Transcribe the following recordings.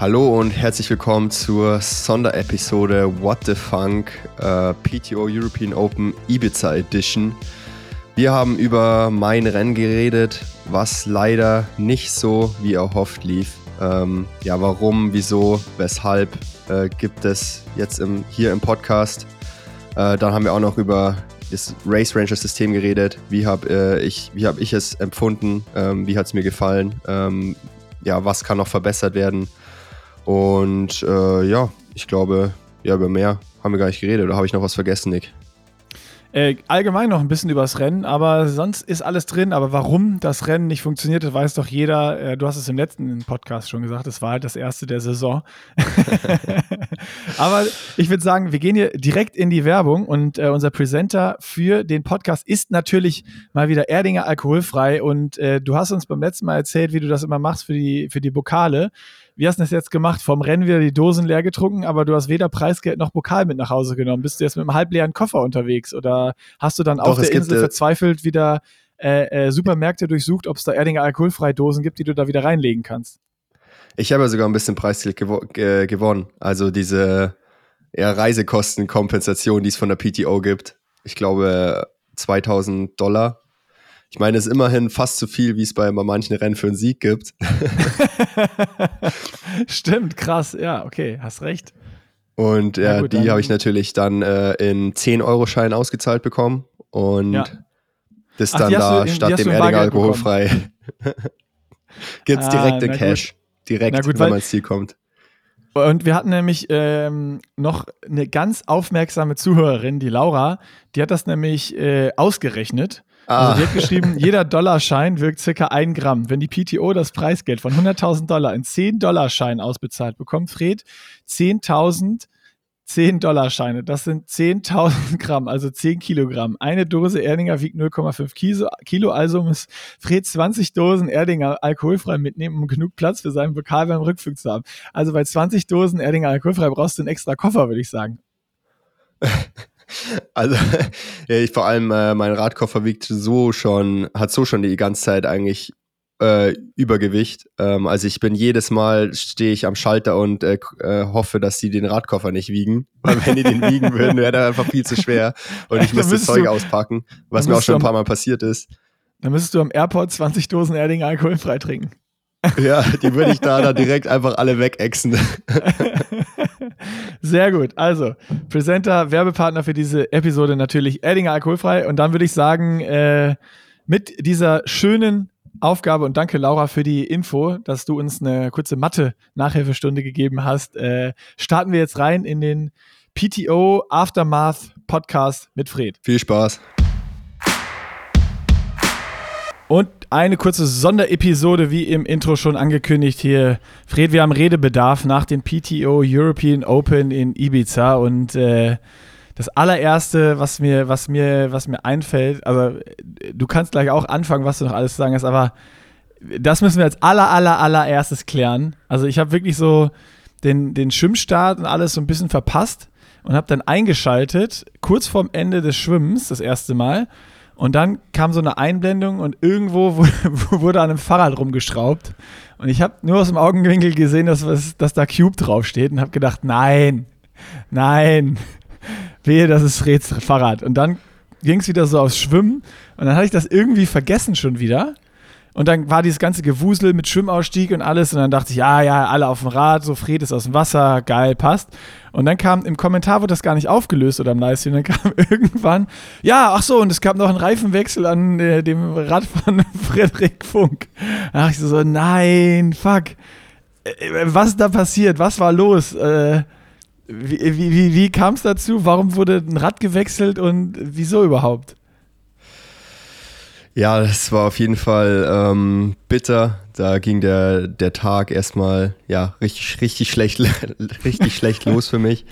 Hallo und herzlich willkommen zur Sonderepisode What the Funk äh, PTO European Open Ibiza Edition. Wir haben über mein Rennen geredet, was leider nicht so wie erhofft lief. Ähm, ja, warum, wieso, weshalb äh, gibt es jetzt im, hier im Podcast. Äh, dann haben wir auch noch über das Race Ranger System geredet. Wie habe äh, ich, hab ich es empfunden? Ähm, wie hat es mir gefallen? Ähm, ja, was kann noch verbessert werden? Und äh, ja, ich glaube, ja, über mehr haben wir gar nicht geredet. Oder habe ich noch was vergessen, Nick? Äh, allgemein noch ein bisschen übers Rennen, aber sonst ist alles drin. Aber warum das Rennen nicht funktioniert, das weiß doch jeder. Äh, du hast es im letzten Podcast schon gesagt, es war halt das erste der Saison. aber ich würde sagen, wir gehen hier direkt in die Werbung und äh, unser Presenter für den Podcast ist natürlich mal wieder Erdinger alkoholfrei. Und äh, du hast uns beim letzten Mal erzählt, wie du das immer machst für die, für die Pokale. Wie hast du das jetzt gemacht? Vom Rennen wieder die Dosen leer getrunken, aber du hast weder Preisgeld noch Pokal mit nach Hause genommen. Bist du jetzt mit einem halbleeren Koffer unterwegs oder hast du dann Doch, auf der Insel gibt, äh, verzweifelt wieder äh, äh, Supermärkte durchsucht, ob es da Erdinger alkoholfreie Dosen gibt, die du da wieder reinlegen kannst? Ich habe ja sogar ein bisschen Preisgeld gewo äh, gewonnen. Also diese ja, Reisekostenkompensation, die es von der PTO gibt. Ich glaube 2000 Dollar ich meine, es ist immerhin fast so viel, wie es bei manchen Rennen für einen Sieg gibt. Stimmt, krass. Ja, okay, hast recht. Und ja, gut, die habe ich natürlich dann äh, in 10-Euro-Scheinen ausgezahlt bekommen. Und ja. das Ach, dann da in, statt dem Erdinger alkoholfrei. Gibt es direkt ah, in Cash. Gut. Direkt, gut, wenn man ins Ziel kommt. Und wir hatten nämlich ähm, noch eine ganz aufmerksame Zuhörerin, die Laura, die hat das nämlich äh, ausgerechnet. Ah. Also die hat geschrieben, jeder Dollarschein wirkt circa ein Gramm. Wenn die PTO das Preisgeld von 100.000 Dollar in 10 Dollarschein ausbezahlt, bekommt Fred 10.000 10 Dollarscheine. Das sind 10.000 Gramm, also 10 Kilogramm. Eine Dose Erdinger wiegt 0,5 Kilo, also muss Fred 20 Dosen Erdinger alkoholfrei mitnehmen, um genug Platz für seinen Pokal beim Rückflug zu haben. Also bei 20 Dosen Erdinger alkoholfrei brauchst du einen extra Koffer, würde ich sagen. Also, ich, vor allem äh, mein Radkoffer wiegt so schon, hat so schon die ganze Zeit eigentlich äh, Übergewicht. Ähm, also ich bin jedes Mal stehe ich am Schalter und äh, äh, hoffe, dass die den Radkoffer nicht wiegen. Weil wenn die den wiegen würden, wäre der einfach viel zu schwer. Und ich müsste das Zeug du, auspacken, was mir auch schon ein paar Mal passiert ist. Dann müsstest du am Airport 20 Dosen Erding alkoholfrei trinken. Ja, die würde ich da dann direkt einfach alle wegexen. Sehr gut. Also, Presenter, Werbepartner für diese Episode natürlich Erdinger Alkoholfrei. Und dann würde ich sagen, äh, mit dieser schönen Aufgabe und danke Laura für die Info, dass du uns eine kurze Mathe-Nachhilfestunde gegeben hast. Äh, starten wir jetzt rein in den PTO Aftermath Podcast mit Fred. Viel Spaß. Und eine kurze Sonderepisode, wie im Intro schon angekündigt hier. Fred, wir haben Redebedarf nach dem PTO European Open in Ibiza und äh, das allererste, was mir, was mir, was mir einfällt, also du kannst gleich auch anfangen, was du noch alles sagen hast, aber das müssen wir als aller, aller, allererstes klären. Also ich habe wirklich so den, den Schwimmstart und alles so ein bisschen verpasst und habe dann eingeschaltet, kurz vorm Ende des Schwimmens, das erste Mal. Und dann kam so eine Einblendung und irgendwo wurde an einem Fahrrad rumgeschraubt. Und ich habe nur aus dem Augenwinkel gesehen, dass, dass da Cube draufsteht und habe gedacht, nein, nein, wehe, das ist Freds Fahrrad. Und dann ging es wieder so aufs Schwimmen und dann hatte ich das irgendwie vergessen schon wieder. Und dann war dieses ganze Gewusel mit Schwimmausstieg und alles. Und dann dachte ich, ja, ja, alle auf dem Rad, so Fred ist aus dem Wasser, geil, passt. Und dann kam, im Kommentar wurde das gar nicht aufgelöst oder im Livestream, dann kam irgendwann, ja, ach so, und es gab noch einen Reifenwechsel an äh, dem Rad von Frederik Funk. Da dachte ich so, nein, fuck. Äh, was ist da passiert? Was war los? Äh, wie wie, wie, wie kam es dazu? Warum wurde ein Rad gewechselt und wieso überhaupt? Ja, das war auf jeden Fall ähm, bitter. Da ging der, der Tag erstmal ja, richtig, richtig schlecht, richtig schlecht los für mich.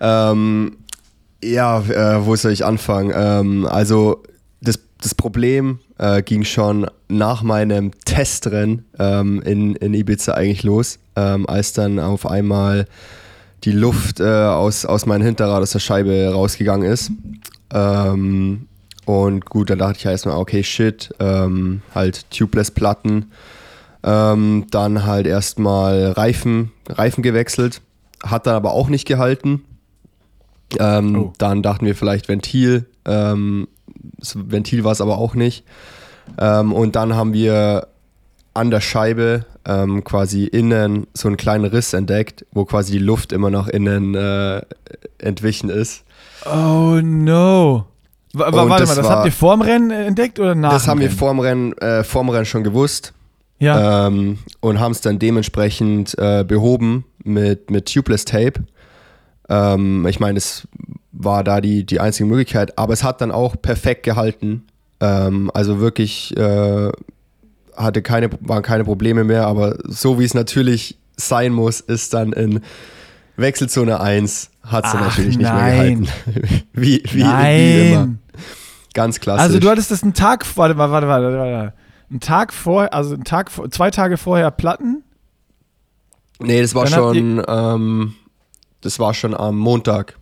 Ähm, ja, äh, wo soll ich anfangen? Ähm, also das, das Problem äh, ging schon nach meinem Testrennen ähm, in, in Ibiza eigentlich los, ähm, als dann auf einmal die Luft äh, aus, aus meinem Hinterrad aus der Scheibe rausgegangen ist. Ähm, und gut, dann dachte ich ja erstmal, okay, shit, ähm, halt Tubeless-Platten. Ähm, dann halt erstmal Reifen, Reifen gewechselt, hat dann aber auch nicht gehalten. Ähm, Oh. Dann dachten wir vielleicht Ventil. Ähm, Ventil war es aber auch nicht. Ähm, und dann haben wir an der Scheibe ähm, quasi innen so einen kleinen Riss entdeckt, wo quasi die Luft immer noch innen äh, entwichen ist. Oh no. W warte mal, das das war- habt ihr vorm Rennen entdeckt oder nach das haben wir Rennen? vorm Rennen, äh, vorm Rennen schon gewusst Ja. ähm, und haben es dann dementsprechend äh, behoben mit, mit Tubeless Tape. Ähm, ich meine, es war da die, die einzige Möglichkeit, aber es hat dann auch perfekt gehalten. Ähm, also wirklich äh, hatte keine, waren keine Probleme mehr, aber so wie es natürlich sein muss, ist dann in Wechselzone 1 hat Ach, natürlich nicht nein. mehr gehalten. wie, wie, wie immer. Ganz klassisch. Also du hattest das einen Tag, warte, warte, warte, warte, warte. Einen Tag vor, also einen Tag, zwei Tage vorher Platten. Nee, das war Dann schon, ähm, das war schon am Montag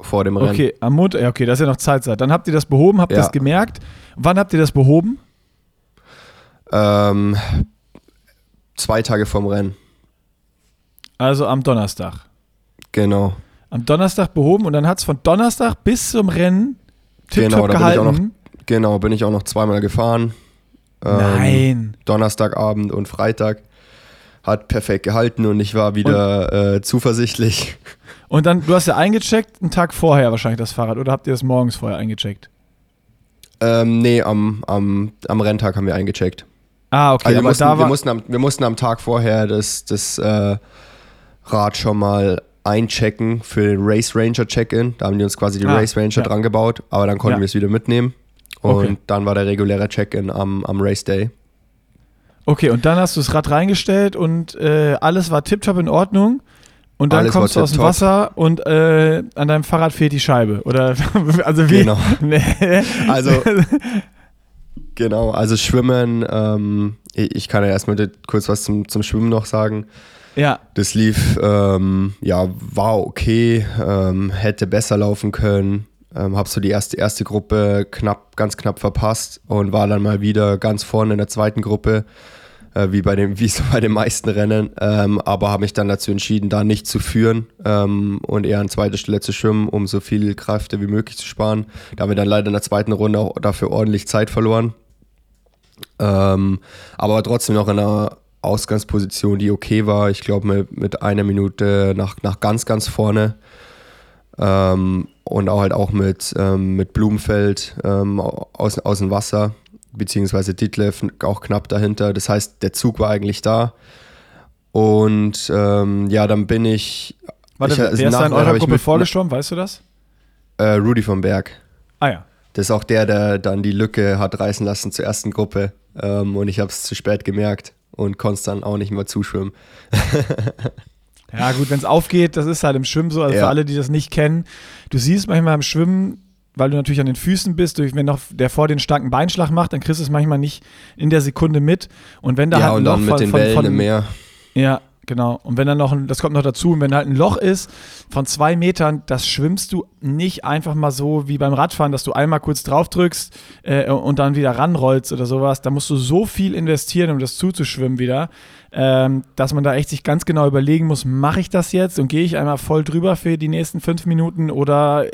vor dem Rennen. Okay, am Montag, ja, okay, das ist ja noch Zeitzeit. Dann habt ihr das behoben, habt Ja. das gemerkt. Wann habt ihr das behoben? Ähm, zwei Tage vorm Rennen. Also am Donnerstag. Genau. Am Donnerstag behoben und dann hat es von Donnerstag bis zum Rennen Genau, tipptopp da bin ich auch gehalten. Genau, bin ich auch noch zweimal gefahren. Ähm, Nein. Donnerstagabend und Freitag. Hat perfekt gehalten und ich war wieder äh, zuversichtlich. Und dann, du hast ja eingecheckt, einen Tag vorher wahrscheinlich das Fahrrad, oder habt ihr das morgens vorher eingecheckt? Ähm, nee, am, am, am Renntag haben wir eingecheckt. Ah, okay, Also wir mussten, da wir, mussten am, wir mussten am Tag vorher das, das äh, Rad schon mal einchecken für den Race Ranger Check-In. Da haben die uns quasi die Ah, Race Ranger ja. dran gebaut, aber dann konnten Ja. wir es wieder mitnehmen. Und Okay. dann war der reguläre Check-In am, am Race Day. Okay, und dann hast du das Rad reingestellt und äh, alles war tipptopp in Ordnung. Und dann Alles kommst du aus dem. Wasser und äh, an deinem Fahrrad fehlt die Scheibe. Oder also wie? Genau. Nee. Also, genau, also Schwimmen, ähm, ich ich kann ja erstmal kurz was zum, zum Schwimmen noch sagen. Ja, Das lief, ähm, ja, war okay, ähm, hätte besser laufen können. Ähm, hab so die erste, erste Gruppe knapp, ganz knapp verpasst und war dann mal wieder ganz vorne in der zweiten Gruppe, äh, wie, bei dem, wie so bei den meisten Rennen. Ähm, aber habe mich dann dazu entschieden, da nicht zu führen ähm, und eher an zweiter Stelle zu schwimmen, um so viel Kräfte wie möglich zu sparen. Da haben wir dann leider in der zweiten Runde auch dafür ordentlich Zeit verloren. Ähm, aber trotzdem noch in einer Ausgangsposition, die okay war. Ich glaube, mit, mit einer Minute nach, nach ganz, ganz vorne. Ähm, und auch halt auch mit, ähm, mit Blumenfeld ähm, aus, aus dem Wasser, beziehungsweise Ditlev auch knapp dahinter. Das heißt, der Zug war eigentlich da. Und ähm, ja, dann bin ich. warte, ich, also wer ist da in eurer Gruppe vorgeschwommen, weißt du das? Äh, Rudy vom Berg. Ah ja. Das ist auch der, der dann die Lücke hat reißen lassen zur ersten Gruppe. Ähm, und ich habe es zu spät gemerkt und konnte es dann auch nicht mehr zuschwimmen. Ja, gut, wenn es aufgeht, das ist halt im Schwimmen so. Also für Ja. alle, die das nicht kennen, du siehst manchmal im Schwimmen, weil du natürlich an den Füßen bist, durch, wenn noch der vor den starken Beinschlag macht, dann kriegst du es manchmal nicht in der Sekunde mit. Und wenn da ja, halt ein und Loch dann mit von, den von, Wellen von, im Meer. Ja, genau. Und wenn dann noch ein, das kommt noch dazu, und wenn halt ein Loch ist von zwei Metern, das schwimmst du nicht einfach mal so wie beim Radfahren, dass du einmal kurz drauf drückst äh, und dann wieder ranrollst oder sowas. Da musst du so viel investieren, um das zuzuschwimmen wieder, ähm, dass man da echt sich ganz genau überlegen muss, mache ich das jetzt und gehe ich einmal voll drüber für die nächsten fünf Minuten oder äh,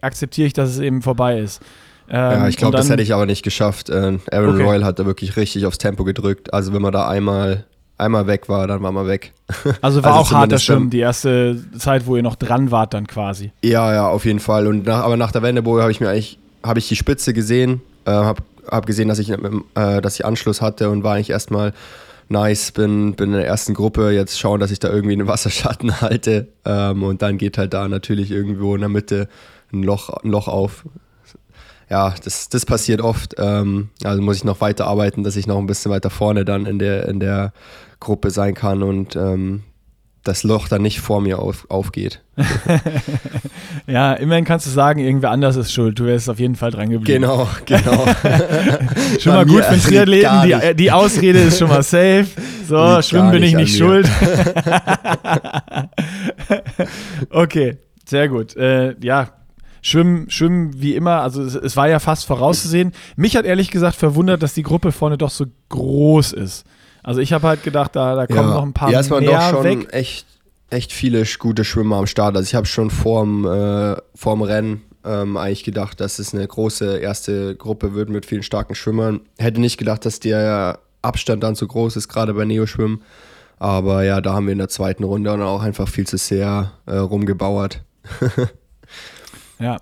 akzeptiere ich, dass es eben vorbei ist. Ja, Ähm, ich glaube, das hätte ich aber nicht geschafft. Äh, Aaron Okay. Royal hat da wirklich richtig aufs Tempo gedrückt. Also wenn man da einmal, einmal weg war, dann war man weg. Also war also auch harter Schwimmen, die erste Zeit, wo ihr noch dran wart dann quasi. Ja, ja, auf jeden Fall. Und nach, aber nach der Wendeboje habe ich mir eigentlich, habe ich die Spitze gesehen, äh, habe hab gesehen, dass ich, äh, dass ich Anschluss hatte und war eigentlich erstmal nice, bin, bin in der ersten Gruppe, jetzt schauen, dass ich da irgendwie einen Wasserschatten halte. Ähm, und dann geht halt da natürlich irgendwo in der Mitte ein Loch, ein Loch auf. Ja, das, das passiert oft. Ähm, also muss ich noch weiter arbeiten, dass ich noch ein bisschen weiter vorne dann in der, in der Gruppe sein kann und ähm, das Loch dann nicht vor mir auf, aufgeht. Ja, immerhin kannst du sagen, irgendwer anders ist schuld. Du wärst auf jeden Fall dran geblieben. Genau, genau. Schon mal gut für Triathleten. Die, die Ausrede ist schon mal safe. So, schwimmen bin ich nicht schuld. okay, sehr gut. Äh, ja, Schwimmen, Schwimmen wie immer, also es, es war ja fast vorauszusehen. Mich hat ehrlich gesagt verwundert, dass die Gruppe vorne doch so groß ist. Also ich habe halt gedacht, da, da kommen ja. noch ein paar ja, es waren doch schon weg. echt, echt viele gute Schwimmer am Start. Also ich habe schon vorm, äh, vorm Rennen ähm, eigentlich gedacht, dass es eine große erste Gruppe wird mit vielen starken Schwimmern. Hätte nicht gedacht, dass der Abstand dann so groß ist, gerade bei Neoschwimmen. Aber ja, da haben wir in der zweiten Runde dann auch einfach viel zu sehr äh, rumgebauert. Ja.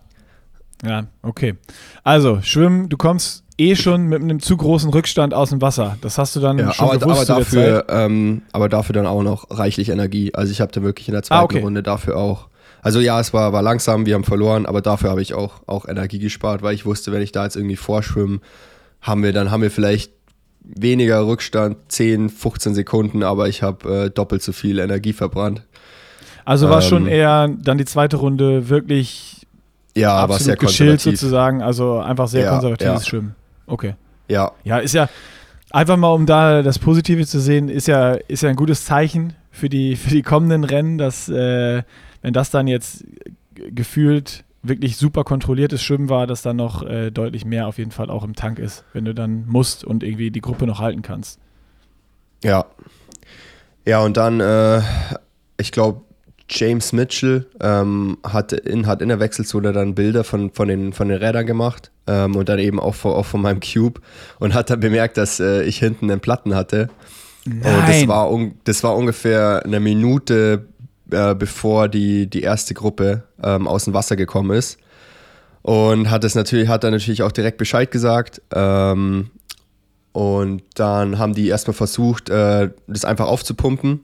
Ja, okay. Also, Schwimmen, du kommst eh schon mit einem zu großen Rückstand aus dem Wasser. Das hast du dann Ja, schon aber, gewusst aber, dafür, ähm, aber dafür dann auch noch reichlich Energie. Also ich habe da wirklich in der zweiten Ah, okay. Runde dafür auch. Also ja, es war, war langsam, wir haben verloren, aber dafür habe ich auch, auch Energie gespart, weil ich wusste, wenn ich da jetzt irgendwie vorschwimme, haben wir, dann haben wir vielleicht weniger Rückstand, 10, 15 Sekunden, aber ich habe äh, doppelt so viel Energie verbrannt. Also war schon ähm, eher dann die zweite Runde wirklich Ja, aber sehr konservativ. sozusagen. Also einfach sehr Ja, konservatives ja. Schwimmen. Okay. Ja, Ja, ist ja einfach mal, um da das Positive zu sehen, ist ja, ist ja ein gutes Zeichen für die, für die kommenden Rennen, dass äh, wenn das dann jetzt gefühlt wirklich super kontrolliertes Schwimmen war, dass dann noch äh, deutlich mehr auf jeden Fall auch im Tank ist, wenn du dann musst und irgendwie die Gruppe noch halten kannst. Ja. Ja, und dann, äh, ich glaube, James Mitchell ähm, hat, in, hat in der Wechselzone dann Bilder von, von, den, von den Rädern gemacht ähm, und dann eben auch von, auch von meinem Cube und hat dann bemerkt, dass äh, ich hinten einen Platten hatte. Und das war, un, das war ungefähr eine Minute, äh, bevor die, die erste Gruppe ähm, aus dem Wasser gekommen ist. Und hat es natürlich, hat dann natürlich auch direkt Bescheid gesagt. Ähm, und dann haben die erstmal versucht, äh, das einfach aufzupumpen.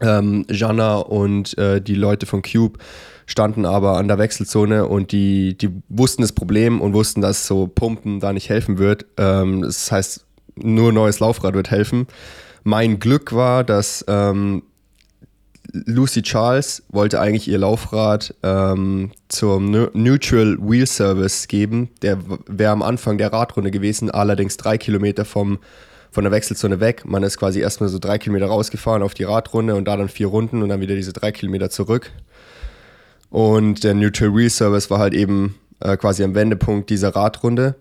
Ähm, Jana und äh, die Leute von Cube standen aber an der Wechselzone und die, die wussten das Problem und wussten, dass so Pumpen da nicht helfen wird. Ähm, das heißt, nur neues Laufrad wird helfen. Mein Glück war, dass ähm, Lucy Charles wollte eigentlich ihr Laufrad ähm, zum Ne- Neutral Wheel Service geben. Der wäre am Anfang der Radrunde gewesen, allerdings drei Kilometer vom, von der Wechselzone weg. Man ist quasi erstmal so drei Kilometer rausgefahren auf die Radrunde und da dann vier Runden und dann wieder diese drei Kilometer zurück. Und der Neutral Wheel Service war halt eben äh, quasi am Wendepunkt dieser Radrunde.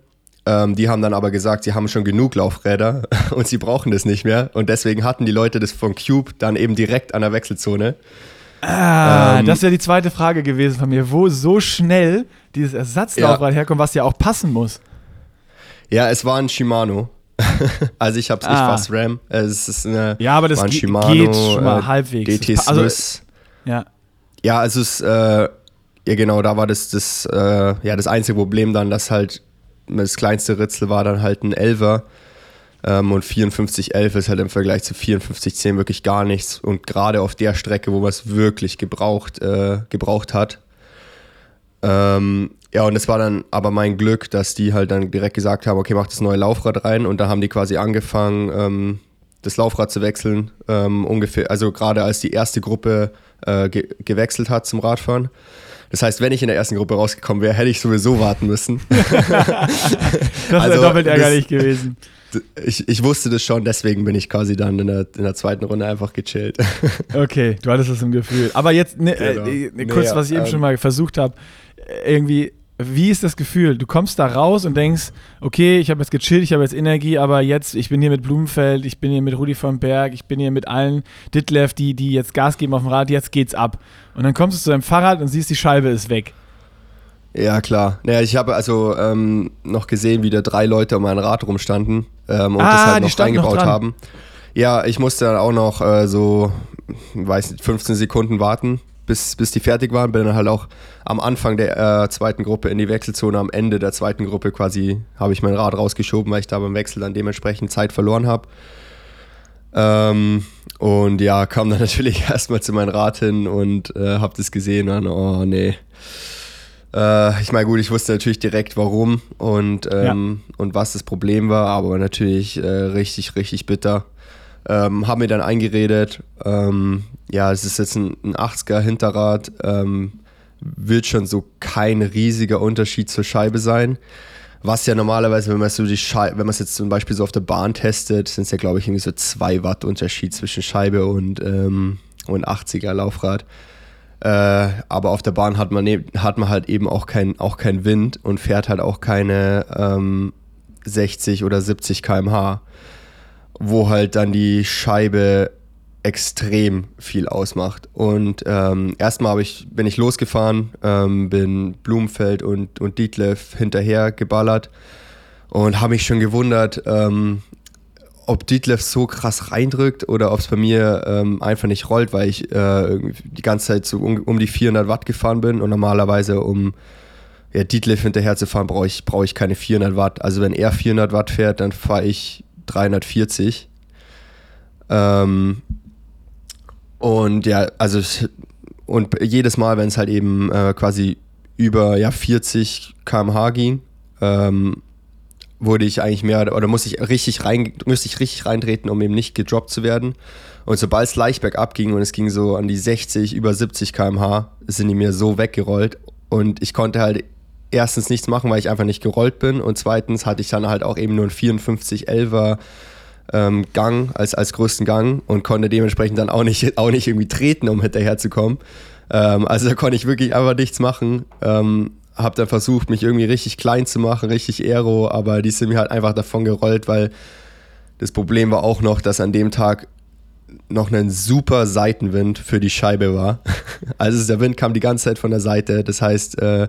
Ähm, die haben dann aber gesagt, sie haben schon genug Laufräder und sie brauchen das nicht mehr. Und deswegen hatten die Leute das von Cube dann eben direkt an der Wechselzone. Ah, Ähm, das wäre die zweite Frage gewesen von mir, wo so schnell dieses Ersatzlaufrad herkommt, was ja auch passen muss. Ja, es war ein Shimano. also ich habe es nicht Ah. fast Ram. Es ist eine, Ja, aber das Shimano, geht schon mal äh, halbwegs. DT also- Swiss. Ja. Ja, also es, äh, ja genau, da war das, das, äh, ja, das einzige Problem dann, dass halt das kleinste Ritzel war dann halt ein Elfer ähm, und 5411 ist halt im Vergleich zu 5410 wirklich gar nichts und gerade auf der Strecke, wo man es wirklich gebraucht, äh, gebraucht hat. Ähm, ja, und es war dann aber mein Glück, dass die halt dann direkt gesagt haben, okay, mach das neue Laufrad rein und da haben die quasi angefangen, ähm, das Laufrad zu wechseln, ähm, ungefähr, also gerade als die erste Gruppe äh, ge gewechselt hat zum Radfahren. Das heißt, wenn ich in der ersten Gruppe rausgekommen wäre, hätte ich sowieso warten müssen. Das wäre Also, doppelt das- ärgerlich gewesen. ich, ich wusste das schon, deswegen bin ich quasi dann in der, in der zweiten Runde einfach gechillt. Okay, du hattest es im Gefühl. Aber jetzt ne, Genau. äh, äh, Nee, kurz, ja, was ich eben ähm, schon mal versucht habe, irgendwie, wie ist das Gefühl? Du kommst da raus und denkst, okay, ich habe jetzt gechillt, ich habe jetzt Energie, aber jetzt, ich bin hier mit Blumenfeld, ich bin hier mit Rudi von Berg, ich bin hier mit allen Ditlev, die, die jetzt Gas geben auf dem Rad, jetzt geht's ab. Und dann kommst du zu deinem Fahrrad und siehst, die Scheibe ist weg. Ja, klar. Naja, ich habe also ähm, noch gesehen, wie da drei Leute um ein Rad rumstanden ähm, und Ah, das halt noch noch reingebaut dran. haben. Ja, ich musste dann auch noch äh, so, weiß nicht, 15 Sekunden warten, bis, bis die fertig waren. Bin dann halt auch am Anfang der äh, zweiten Gruppe in die Wechselzone, am Ende der zweiten Gruppe quasi habe ich mein Rad rausgeschoben, weil ich da beim Wechsel dann dementsprechend Zeit verloren habe. Ähm, und ja, kam dann natürlich erstmal zu meinem Rad hin und äh, hab das gesehen und dann, oh nee. Äh, ich meine, gut, ich wusste natürlich direkt warum und, ähm, und was das Problem war, aber natürlich äh, richtig, richtig bitter. Ähm, hab mir dann eingeredet, ähm, ja, es ist jetzt ein, ein 80er Hinterrad, ähm, wird schon so kein riesiger Unterschied zur Scheibe sein. Was ja normalerweise, wenn man so die Schei wenn man es jetzt zum Beispiel so auf der Bahn testet, sind es ja, glaube ich, irgendwie so 2 Watt Unterschied zwischen Scheibe und, ähm, und 80er Laufrad. Äh, aber auf der Bahn hat man, hat man halt eben auch keinen auch kein Wind und fährt halt auch keine ähm, 60 oder 70 km/h. Wo halt dann die Scheibe extrem viel ausmacht. Und ähm, erstmal ich, bin ich losgefahren, ähm, bin Blumenfeld und, und Dietlev hinterher geballert und habe mich schon gewundert, ähm, ob Dietlev so krass reindrückt oder ob es bei mir ähm, einfach nicht rollt, weil ich äh, die ganze Zeit so um, um, die 400 Watt gefahren bin und normalerweise um ja, Dietlev hinterher zu fahren, brauche ich, brauch ich keine 400 Watt. Also wenn er 400 Watt fährt, dann fahre ich 340. Ähm, und ja, also und jedes Mal, wenn es halt eben äh, quasi über ja, 40 km/h ging, ähm, wurde ich eigentlich mehr oder musste ich richtig rein, musste ich richtig reintreten, um eben nicht gedroppt zu werden. Und sobald es leicht bergab ging und es ging so an die 60, über 70 km/h, sind die mir so weggerollt. Und ich konnte halt erstens nichts machen, weil ich einfach nicht gerollt bin. Und zweitens hatte ich dann halt auch eben nur einen 54 11er ähm, Gang als, als größten Gang und konnte dementsprechend dann auch nicht, auch nicht irgendwie treten, um hinterherzukommen. Ähm, also da konnte ich wirklich einfach nichts machen. Ähm, habe dann versucht, mich irgendwie richtig klein zu machen, richtig aero, aber die sind mir halt einfach davon gerollt, weil das Problem war auch noch, dass an dem Tag noch ein super Seitenwind für die Scheibe war. Also der Wind kam die ganze Zeit von der Seite. Das heißt, äh,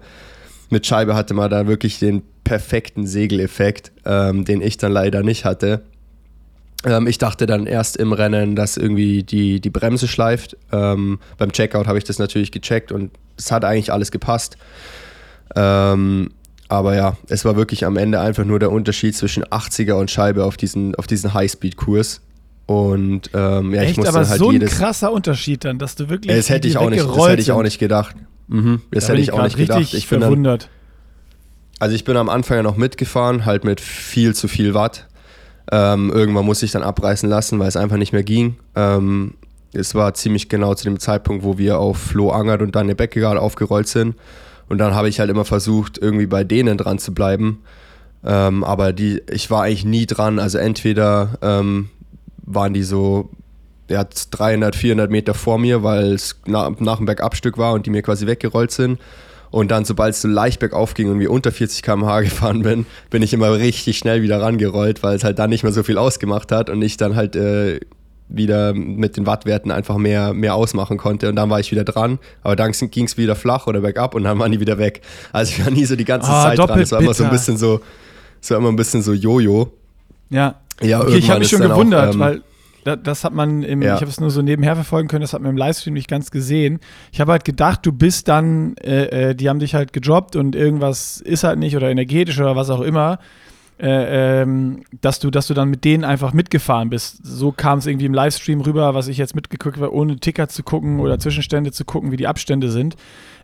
mit Scheibe hatte man da wirklich den perfekten Segeleffekt, ähm, den ich dann leider nicht hatte. Ähm, ich dachte dann erst im Rennen, dass irgendwie die, die Bremse schleift. Ähm, beim Checkout habe ich das natürlich gecheckt und es hat eigentlich alles gepasst. Ähm, aber ja, es war wirklich am Ende einfach nur der Unterschied zwischen 80er und Scheibe auf diesen, auf diesen Highspeed-Kurs. Und ähm, ja, Echt, ich musste aber halt so ein jedes. krasser Unterschied dann, dass du wirklich. Das hätte ich auch nicht, das hätte ich auch nicht gedacht. Mhm, das da hätte ich auch nicht gedacht. Ich bin verwundert. Dann, also ich bin am Anfang ja noch mitgefahren, halt mit viel zu viel Watt. Ähm, irgendwann musste ich dann abreißen lassen, weil es einfach nicht mehr ging. Ähm, es war ziemlich genau zu dem Zeitpunkt, wo wir auf Flo Angert und Daniel Beckegaard aufgerollt sind. Und dann habe ich halt immer versucht, irgendwie bei denen dran zu bleiben. Ähm, aber die, ich war eigentlich nie dran. Also entweder ähm, waren die so ja, 300, 400 Meter vor mir, weil es nach, nach dem Bergabstück war und die mir quasi weggerollt sind. Und dann, sobald es so leicht bergauf ging und wir unter 40 km/h gefahren bin, bin ich immer richtig schnell wieder rangerollt, weil es halt dann nicht mehr so viel ausgemacht hat und ich dann halt äh, wieder mit den Wattwerten einfach mehr, mehr ausmachen konnte. Und dann war ich wieder dran, aber dann ging es wieder flach oder bergab und dann waren die wieder weg. Also ich war nie so die ganze Ah, Zeit dran. Es war immer so ein bisschen so, es war immer ein bisschen so Jojo. Ja. Ja, Okay, ich habe mich schon dann auch, gewundert, ähm, weil da, das hat man im, Ja. ich habe es nur so nebenher verfolgen können, das hat man im Livestream nicht ganz gesehen. Ich habe halt gedacht, du bist dann, äh, äh, die haben dich halt gedroppt und irgendwas ist halt nicht oder energetisch oder was auch immer. Äh, ähm, dass du, dass du dann mit denen einfach mitgefahren bist. So kam es irgendwie im Livestream rüber, was ich jetzt mitgeguckt habe, ohne Ticker zu gucken oder Zwischenstände zu gucken, wie die Abstände sind.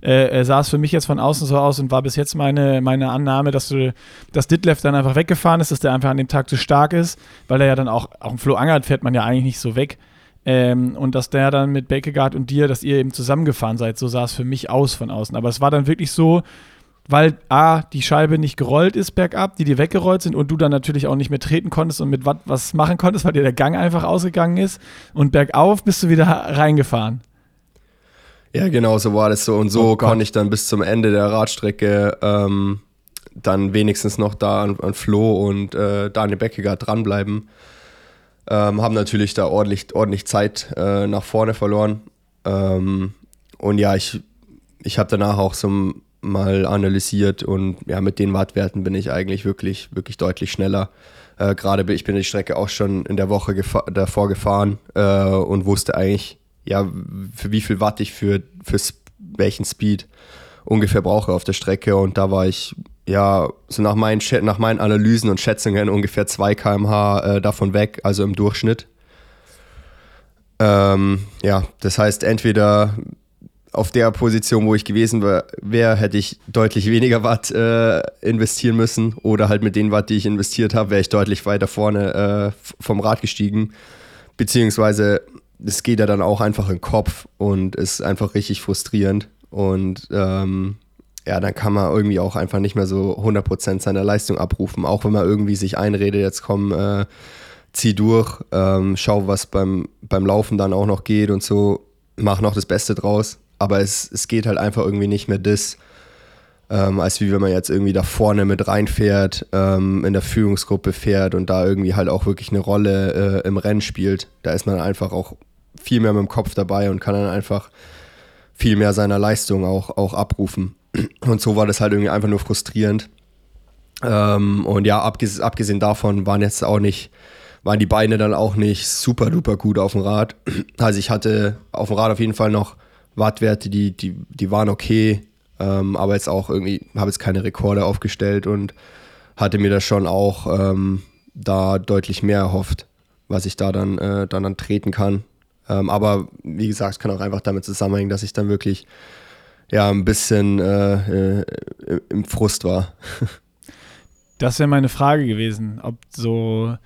Äh, äh, sah es für mich jetzt von außen so aus und war bis jetzt meine, meine Annahme, dass du, dass Ditlev dann einfach weggefahren ist, dass der einfach an dem Tag zu stark ist, weil er ja dann auch, auch im Flo Angert fährt man ja eigentlich nicht so weg. Ähm, und dass der dann mit Bakegaard und dir, dass ihr eben zusammengefahren seid, so sah es für mich aus von außen. Aber es war dann wirklich so, weil A, die Scheibe nicht gerollt ist bergab, die dir weggerollt sind und du dann natürlich auch nicht mehr treten konntest und mit wat, was machen konntest, weil dir der Gang einfach ausgegangen ist. Und bergauf bist du wieder reingefahren. Ja, genau, so war das so. Und so Oh konnte ich dann bis zum Ende der Radstrecke ähm, dann wenigstens noch da an, an Flo und äh, Daniel Beckegaard dranbleiben. Ähm, haben natürlich da ordentlich, ordentlich Zeit äh, nach vorne verloren. Ähm, und ja, ich, ich habe danach auch so mal analysiert und ja, mit den Wattwerten bin ich eigentlich wirklich, wirklich deutlich schneller. Äh, Gerade ich bin die Strecke auch schon in der Woche gefa davor gefahren äh, und wusste eigentlich, ja, für wie viel Watt ich für, für welchen Speed ungefähr brauche auf der Strecke. Und da war ich, ja, so nach meinen, nach meinen Analysen und Schätzungen ungefähr 2 km/h äh, davon weg, also im Durchschnitt. Ähm, ja, das heißt, entweder auf der Position, wo ich gewesen wäre, wär, hätte ich deutlich weniger Watt äh, investieren müssen oder halt mit den Watt, die ich investiert habe, wäre ich deutlich weiter vorne äh, vom Rad gestiegen. Beziehungsweise es geht ja dann auch einfach in den Kopf und ist einfach richtig frustrierend und ähm, ja, dann kann man irgendwie auch einfach nicht mehr so 100% seiner Leistung abrufen, auch wenn man irgendwie sich einredet, jetzt komm, äh, zieh durch, ähm, schau, was beim, beim Laufen dann auch noch geht und so, mach noch das Beste draus. Aber es, es geht halt einfach irgendwie nicht mehr das, ähm, als wie wenn man jetzt irgendwie da vorne mit reinfährt, ähm, in der Führungsgruppe fährt und da irgendwie halt auch wirklich eine Rolle äh, im Rennen spielt. Da ist man einfach auch viel mehr mit dem Kopf dabei und kann dann einfach viel mehr seiner Leistung auch, auch abrufen. Und so war das halt irgendwie einfach nur frustrierend. Ähm, und ja, abges abgesehen davon waren jetzt auch nicht, waren die Beine dann auch nicht super duper gut auf dem Rad. Also ich hatte auf dem Rad auf jeden Fall noch Wattwerte, die, die, die waren okay, ähm, aber jetzt auch irgendwie, habe jetzt keine Rekorde aufgestellt und hatte mir das schon auch ähm, da deutlich mehr erhofft, was ich da dann, äh, dann, dann treten kann. Ähm, aber wie gesagt, es kann auch einfach damit zusammenhängen, dass ich dann wirklich ja ein bisschen äh, äh, im Frust war. das wäre meine Frage gewesen, ob so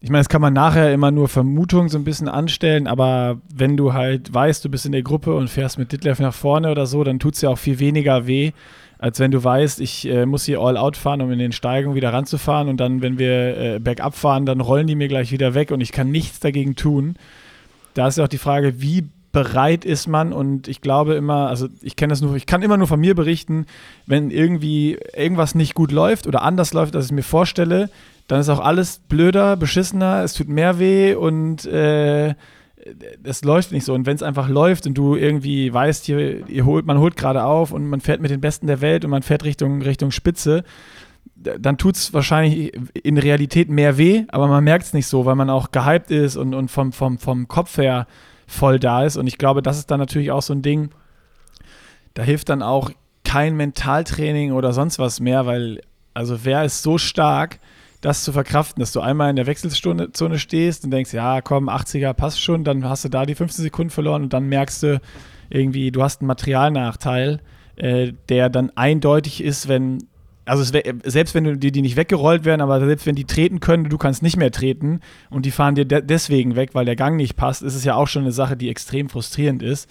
ich meine, das kann man nachher immer nur Vermutungen so ein bisschen anstellen, aber wenn du halt weißt, du bist in der Gruppe und fährst mit Ditlev nach vorne oder so, dann tut es ja auch viel weniger weh, als wenn du weißt, ich äh, muss hier all out fahren, um in den Steigungen wieder ranzufahren und dann, wenn wir äh, bergab fahren, dann rollen die mir gleich wieder weg und ich kann nichts dagegen tun. Da ist ja auch die Frage, wie bereit ist man und ich glaube immer, also ich kenne das nur, ich kann immer nur von mir berichten, wenn irgendwie irgendwas nicht gut läuft oder anders läuft, als ich mir vorstelle, dann ist auch alles blöder, beschissener, es tut mehr weh und äh, es läuft nicht so. Und wenn es einfach läuft und du irgendwie weißt, hier, ihr holt, man holt gerade auf und man fährt mit den Besten der Welt und man fährt Richtung, Richtung Spitze, dann tut es wahrscheinlich in Realität mehr weh, aber man merkt es nicht so, weil man auch gehypt ist und, und vom, vom, vom Kopf her voll da ist. Und ich glaube, das ist dann natürlich auch so ein Ding, da hilft dann auch kein Mentaltraining oder sonst was mehr, weil, also wer ist so stark, das zu verkraften, dass du einmal in der Wechselzone stehst und denkst, ja, komm, 80er passt schon, dann hast du da die 15 Sekunden verloren und dann merkst du irgendwie, du hast einen Materialnachteil, äh, der dann eindeutig ist, wenn, also wär, selbst wenn du, die, die nicht weggerollt werden, aber selbst wenn die treten können, du kannst nicht mehr treten und die fahren dir de deswegen weg, weil der Gang nicht passt, ist es ja auch schon eine Sache, die extrem frustrierend ist.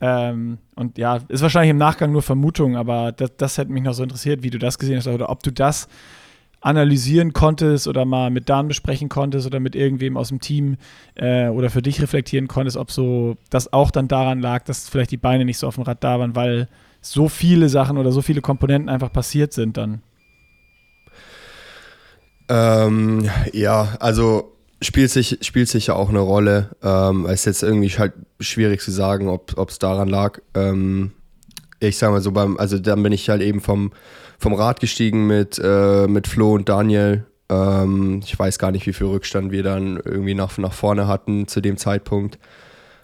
Ähm, und ja, ist wahrscheinlich im Nachgang nur Vermutung, aber das, das hätte mich noch so interessiert, wie du das gesehen hast oder ob du das analysieren konntest oder mal mit Dan besprechen konntest oder mit irgendwem aus dem Team äh, oder für dich reflektieren konntest, ob so das auch dann daran lag, dass vielleicht die Beine nicht so auf dem Rad da waren, weil so viele Sachen oder so viele Komponenten einfach passiert sind dann. Ähm, ja, also spielt sich, spielt sich ja auch eine Rolle. Ähm, es ist jetzt irgendwie halt schwierig zu sagen, ob es daran lag. Ähm, ich sag mal so, beim, also dann bin ich halt eben vom vom Rad gestiegen mit, äh, mit Flo und Daniel. Ähm, ich weiß gar nicht, wie viel Rückstand wir dann irgendwie nach, nach vorne hatten zu dem Zeitpunkt.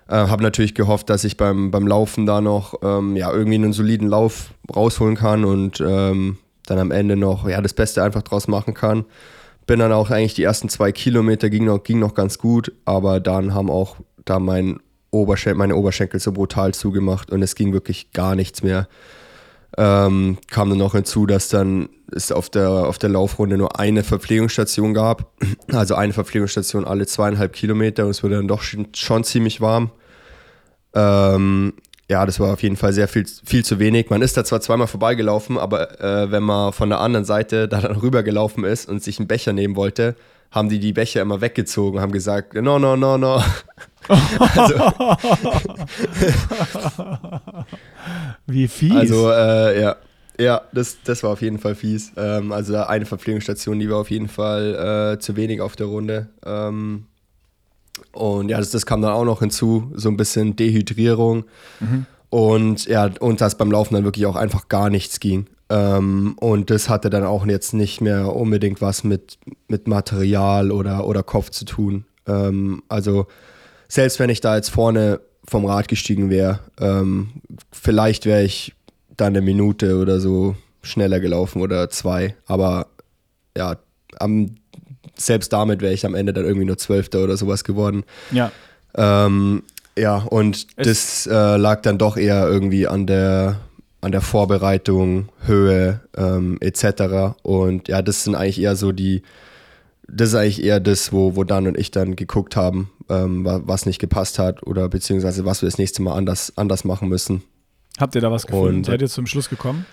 Äh, habe natürlich gehofft, dass ich beim, beim Laufen da noch ähm, ja, irgendwie einen soliden Lauf rausholen kann und ähm, dann am Ende noch ja, das Beste einfach draus machen kann. Bin dann auch eigentlich die ersten zwei Kilometer ging noch, ging noch ganz gut, aber dann haben auch da mein Oberschenkel, meine Oberschenkel so brutal zugemacht und es ging wirklich gar nichts mehr. Ähm, kam dann noch hinzu, dass dann es auf der, auf der Laufrunde nur eine Verpflegungsstation gab. Also eine Verpflegungsstation alle zweieinhalb Kilometer und es wurde dann doch schon, schon ziemlich warm. Ähm, ja, das war auf jeden Fall sehr viel, viel zu wenig. Man ist da zwar zweimal vorbeigelaufen, aber äh, wenn man von der anderen Seite da dann rübergelaufen ist und sich einen Becher nehmen wollte, haben die die Becher immer weggezogen, haben gesagt, no, no, no, no. also, Wie fies. Also, äh, ja. Ja, das, das war auf jeden Fall fies. Ähm, also eine Verpflegungsstation, die war auf jeden Fall äh, zu wenig auf der Runde. Ähm, und ja, das, das kam dann auch noch hinzu, so ein bisschen Dehydrierung. Mhm. Und ja, und dass beim Laufen dann wirklich auch einfach gar nichts ging. Ähm, und das hatte dann auch jetzt nicht mehr unbedingt was mit, mit Material oder, oder Kopf zu tun. Ähm, also selbst wenn ich da jetzt vorne vom Rad gestiegen wäre, ähm, vielleicht wäre ich dann eine Minute oder so schneller gelaufen oder zwei. Aber ja, am, selbst damit wäre ich am Ende dann irgendwie nur Zwölfter oder sowas geworden. Ja. Ähm, ja, und es das äh, lag dann doch eher irgendwie an der, an der Vorbereitung, Höhe ähm, etc. Und ja, das sind eigentlich eher so die, das ist eigentlich eher das, wo, wo Dan und ich dann geguckt haben, ähm, was nicht gepasst hat oder beziehungsweise was wir das nächste Mal anders, anders machen müssen. Habt ihr da was gefunden? Und, Seid ihr zum Schluss gekommen?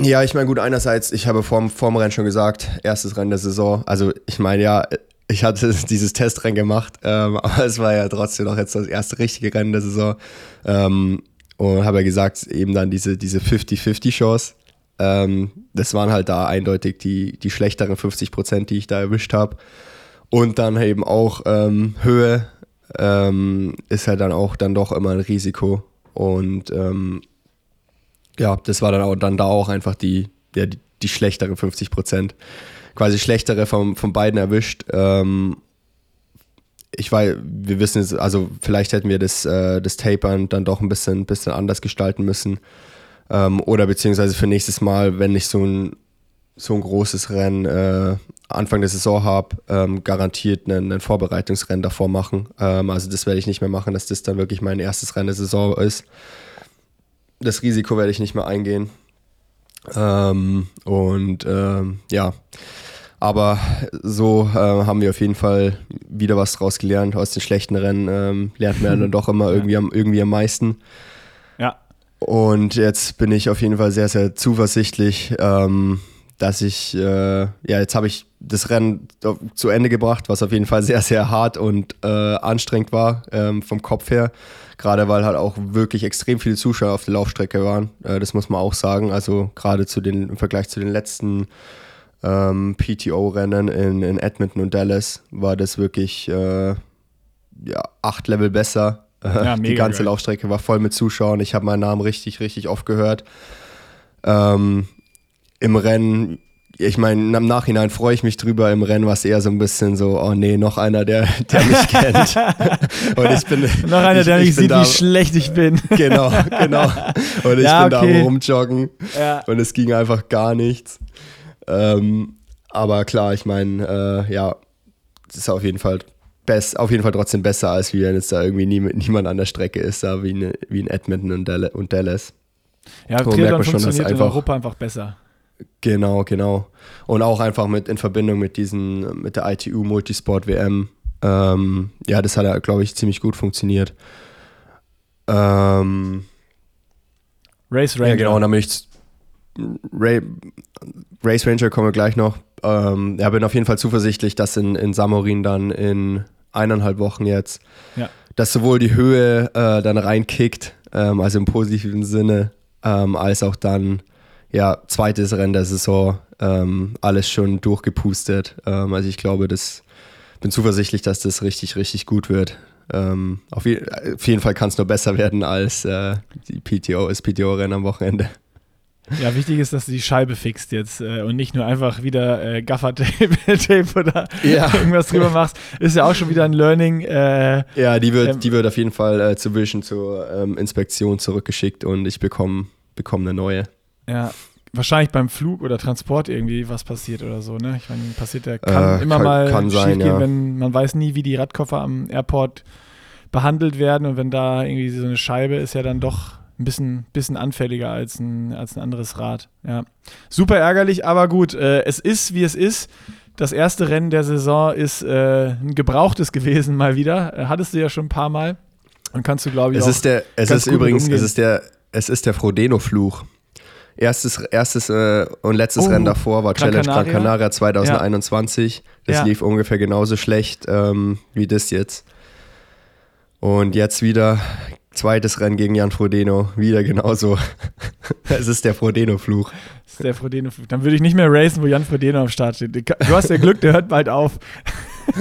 Ja, ich meine, gut, einerseits, ich habe vorm, vorm Rennen schon gesagt, erstes Rennen der Saison. Also, ich meine, ja, ich hatte dieses Testrennen gemacht, ähm, aber es war ja trotzdem noch jetzt das erste richtige Rennen der Saison. Ähm, und habe ja gesagt, eben dann diese, diese 50-50-Chance. Ähm, das waren halt da eindeutig die, die schlechteren 50 Prozent, die ich da erwischt habe. Und dann eben auch ähm, Höhe ähm, ist halt dann auch dann doch immer ein Risiko. Und ähm, ja, das war dann auch dann da auch einfach die, ja, die, die schlechtere 50 Prozent. Quasi schlechtere von, von beiden erwischt. Ähm, ich weiß, wir wissen es, also vielleicht hätten wir das, äh, das Tapern dann doch ein bisschen, bisschen anders gestalten müssen. Ähm, oder beziehungsweise für nächstes Mal, wenn ich so ein, so ein großes Rennen äh, Anfang der Saison habe, ähm, garantiert einen, einen, Vorbereitungsrennen davor machen. Ähm, also das werde ich nicht mehr machen, dass das dann wirklich mein erstes Rennen der Saison ist. Das Risiko werde ich nicht mehr eingehen. Ähm, und ähm, ja, aber so äh, haben wir auf jeden Fall wieder was draus gelernt. Aus den schlechten Rennen ähm, lernt man dann doch immer irgendwie, am, irgendwie am meisten. Ja. Und jetzt bin ich auf jeden Fall sehr, sehr zuversichtlich, ähm, dass ich, äh, ja, jetzt habe ich das Rennen zu Ende gebracht, was auf jeden Fall sehr, sehr hart und äh, anstrengend war ähm, vom Kopf her. Gerade weil halt auch wirklich extrem viele Zuschauer auf der Laufstrecke waren. Äh, das muss man auch sagen. Also gerade zu den, im Vergleich zu den letzten ähm, PTO-Rennen in, in Edmonton und Dallas war das wirklich äh, ja, acht Level besser. Ja, die ganze geil. Laufstrecke war voll mit Zuschauern. Ich habe meinen Namen richtig, richtig oft gehört. Ähm, Im Rennen, ich meine, im Nachhinein freue ich mich drüber. Im Rennen war es eher so ein bisschen so, oh nee, noch einer, der, der mich kennt. und ich bin. noch einer, ich, der mich sieht, da, wie schlecht ich bin. genau, genau. Und ich ja, bin okay. da rumjoggen. Ja. Und es ging einfach gar nichts. Ähm, aber klar, ich meine, äh, ja, es ist auf jeden Fall best, auf jeden Fall trotzdem besser, als wenn jetzt da irgendwie nie, niemand an der Strecke ist, da wie, in, wie in Edmonton und, Dallas. Ja, so merkt man schon, dass einfach, in Europa einfach besser. Genau, genau. Und auch einfach mit in Verbindung mit diesen, mit der ITU Multisport WM. Ähm, ja, das hat ja, glaube ich, ziemlich gut funktioniert. Ähm, Race Ranger. Ja, genau, und dann bin ich Ray, Race Ranger kommen wir gleich noch. Ähm, ja, bin auf jeden Fall zuversichtlich, dass in, in Samorin dann in eineinhalb Wochen jetzt, ja. dass sowohl die Höhe äh, dann reinkickt, ähm, also im positiven Sinne, ähm, als auch dann, ja, zweites Rennen der Saison, ähm, alles schon durchgepustet. Ähm, also ich glaube, das bin zuversichtlich, dass das richtig, richtig gut wird. Ähm, auf, je, auf, jeden Fall kann es nur besser werden als äh, die PTO, das PTO-Rennen am Wochenende. Ja, wichtig ist, dass du die Scheibe fixt jetzt äh, und nicht nur einfach wieder äh, Gaffer-Tape oder ja. irgendwas drüber machst. Ist ja auch schon wieder ein Learning. Äh, ja, die wird, ähm, die wird auf jeden Fall äh, zu Vision zur ähm, Inspektion zurückgeschickt und ich bekomme bekomm eine neue. Ja, wahrscheinlich beim Flug oder Transport irgendwie was passiert oder so, ne? Ich meine, passiert ja, kann äh, immer kann, mal kann sein, gehen, ja. wenn man weiß nie, wie die Radkoffer am Airport behandelt werden und wenn da irgendwie so eine Scheibe ist ja dann doch ein bisschen, bisschen anfälliger als ein, als ein anderes Rad. Ja. Super ärgerlich, aber gut, äh, es ist, wie es ist. Das erste Rennen der Saison ist äh, ein gebrauchtes gewesen, mal wieder. Äh, hattest du ja schon ein paar Mal. Und kannst du, glaube ich, es auch. Ist der, es ist übrigens, es ist der, es ist der Frodeno-Fluch. Erstes, erstes äh, und letztes oh, Rennen davor war Gran Challenge Canaria. Gran Canaria 2021. Ja. Das ja. lief ungefähr genauso schlecht ähm, wie das jetzt. Und jetzt wieder Zweites Rennen gegen Jan Frodeno, wieder genauso. es ist der Frodeno-Fluch. Das ist der Frodeno-Fluch. Dann würde ich nicht mehr racen, wo Jan Frodeno am Start steht. Du hast ja Glück, der hört bald auf.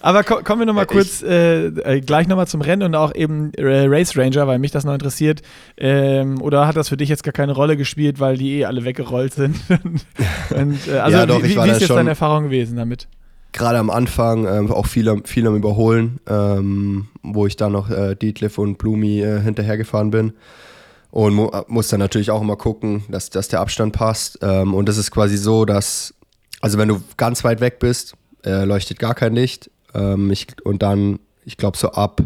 Aber ko kommen wir nochmal kurz äh, äh, gleich nochmal zum Rennen und auch eben äh, Race Ranger, weil mich das noch interessiert. Ähm, oder hat das für dich jetzt gar keine Rolle gespielt, weil die eh alle weggerollt sind? und, äh, also, ja, doch, wie, wie ist jetzt deine Erfahrung gewesen damit? Gerade am Anfang ähm, auch viel, viel am Überholen, ähm, wo ich dann noch äh, Dietliff und Blumi äh, hinterhergefahren bin. Und mu muss dann natürlich auch immer gucken, dass, dass der Abstand passt. Ähm, und das ist quasi so, dass, also wenn du ganz weit weg bist, äh, leuchtet gar kein Licht. Ähm, ich, und dann, ich glaube, so ab,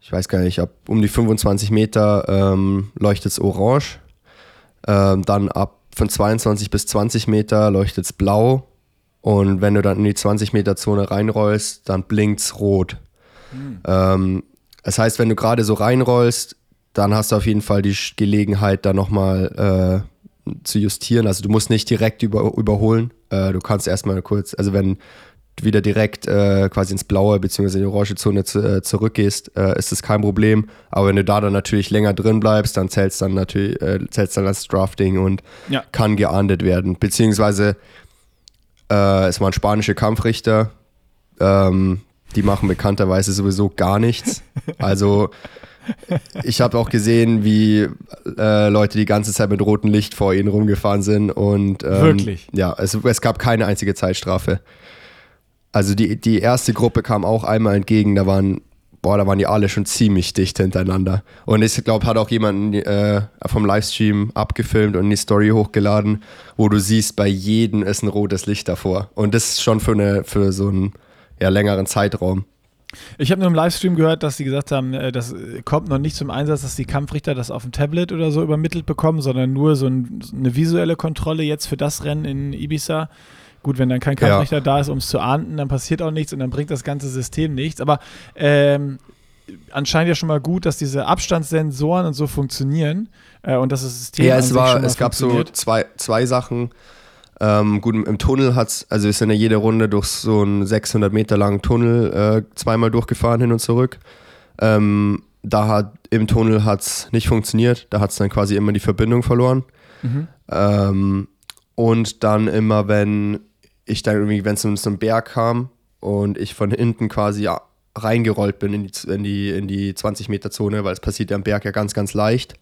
ich weiß gar nicht, ab um die 25 Meter ähm, leuchtet es orange. Ähm, dann ab von 22 bis 20 Meter leuchtet es blau und wenn du dann in die 20-Meter-Zone reinrollst, dann blinkt es rot. Mhm. Ähm, das heißt, wenn du gerade so reinrollst, dann hast du auf jeden Fall die Gelegenheit, da nochmal äh, zu justieren. Also du musst nicht direkt über, überholen. Äh, du kannst erstmal kurz, also wenn wieder direkt äh, quasi ins Blaue bzw. in die orange Zone zu, äh, zurückgehst, äh, ist das kein Problem. Aber wenn du da dann natürlich länger drin bleibst, dann zählt dann natürlich äh, zählt's dann als Drafting und Ja. kann geahndet werden. Beziehungsweise äh, es waren spanische Kampfrichter, ähm, die machen bekannterweise sowieso gar nichts. Also ich habe auch gesehen, wie äh, Leute die ganze Zeit mit rotem Licht vor ihnen rumgefahren sind und ähm, Wirklich? Ja, es, es gab keine einzige Zeitstrafe. Also die, die erste Gruppe kam auch einmal entgegen, da waren, boah, da waren die alle schon ziemlich dicht hintereinander. Und ich glaube, hat auch jemand äh, vom Livestream abgefilmt und in die Story hochgeladen, wo du siehst, bei jedem ist ein rotes Licht davor. Und das ist schon für, eine, für so einen ja, längeren Zeitraum. Ich habe nur im Livestream gehört, dass sie gesagt haben, äh, das kommt noch nicht zum Einsatz, dass die Kampfrichter das auf dem Tablet oder so übermittelt bekommen, sondern nur so ein, eine visuelle Kontrolle jetzt für das Rennen in Ibiza. Gut, wenn dann kein Ja. Kampfrichter da ist, um es zu ahnden, dann passiert auch nichts und dann bringt das ganze System nichts. Aber ähm, anscheinend ja schon mal gut, dass diese Abstandssensoren und so funktionieren äh, und dass das System Ja, es war, es gab so zwei, zwei Sachen. Ähm, gut, im Tunnel hat's, also wir sind ja jede Runde durch so einen 600 Meter langen Tunnel äh, zweimal durchgefahren hin und zurück. Ähm, da hat im Tunnel hat's nicht funktioniert, da hat's dann quasi immer die Verbindung verloren. Mhm. Ähm, und dann immer, wenn ich dann irgendwie, wenn es so einen Berg kam und ich von hinten quasi reingerollt bin in die, in die, in die 20 Meter Zone, weil es passiert ja am Berg ja ganz, ganz leicht.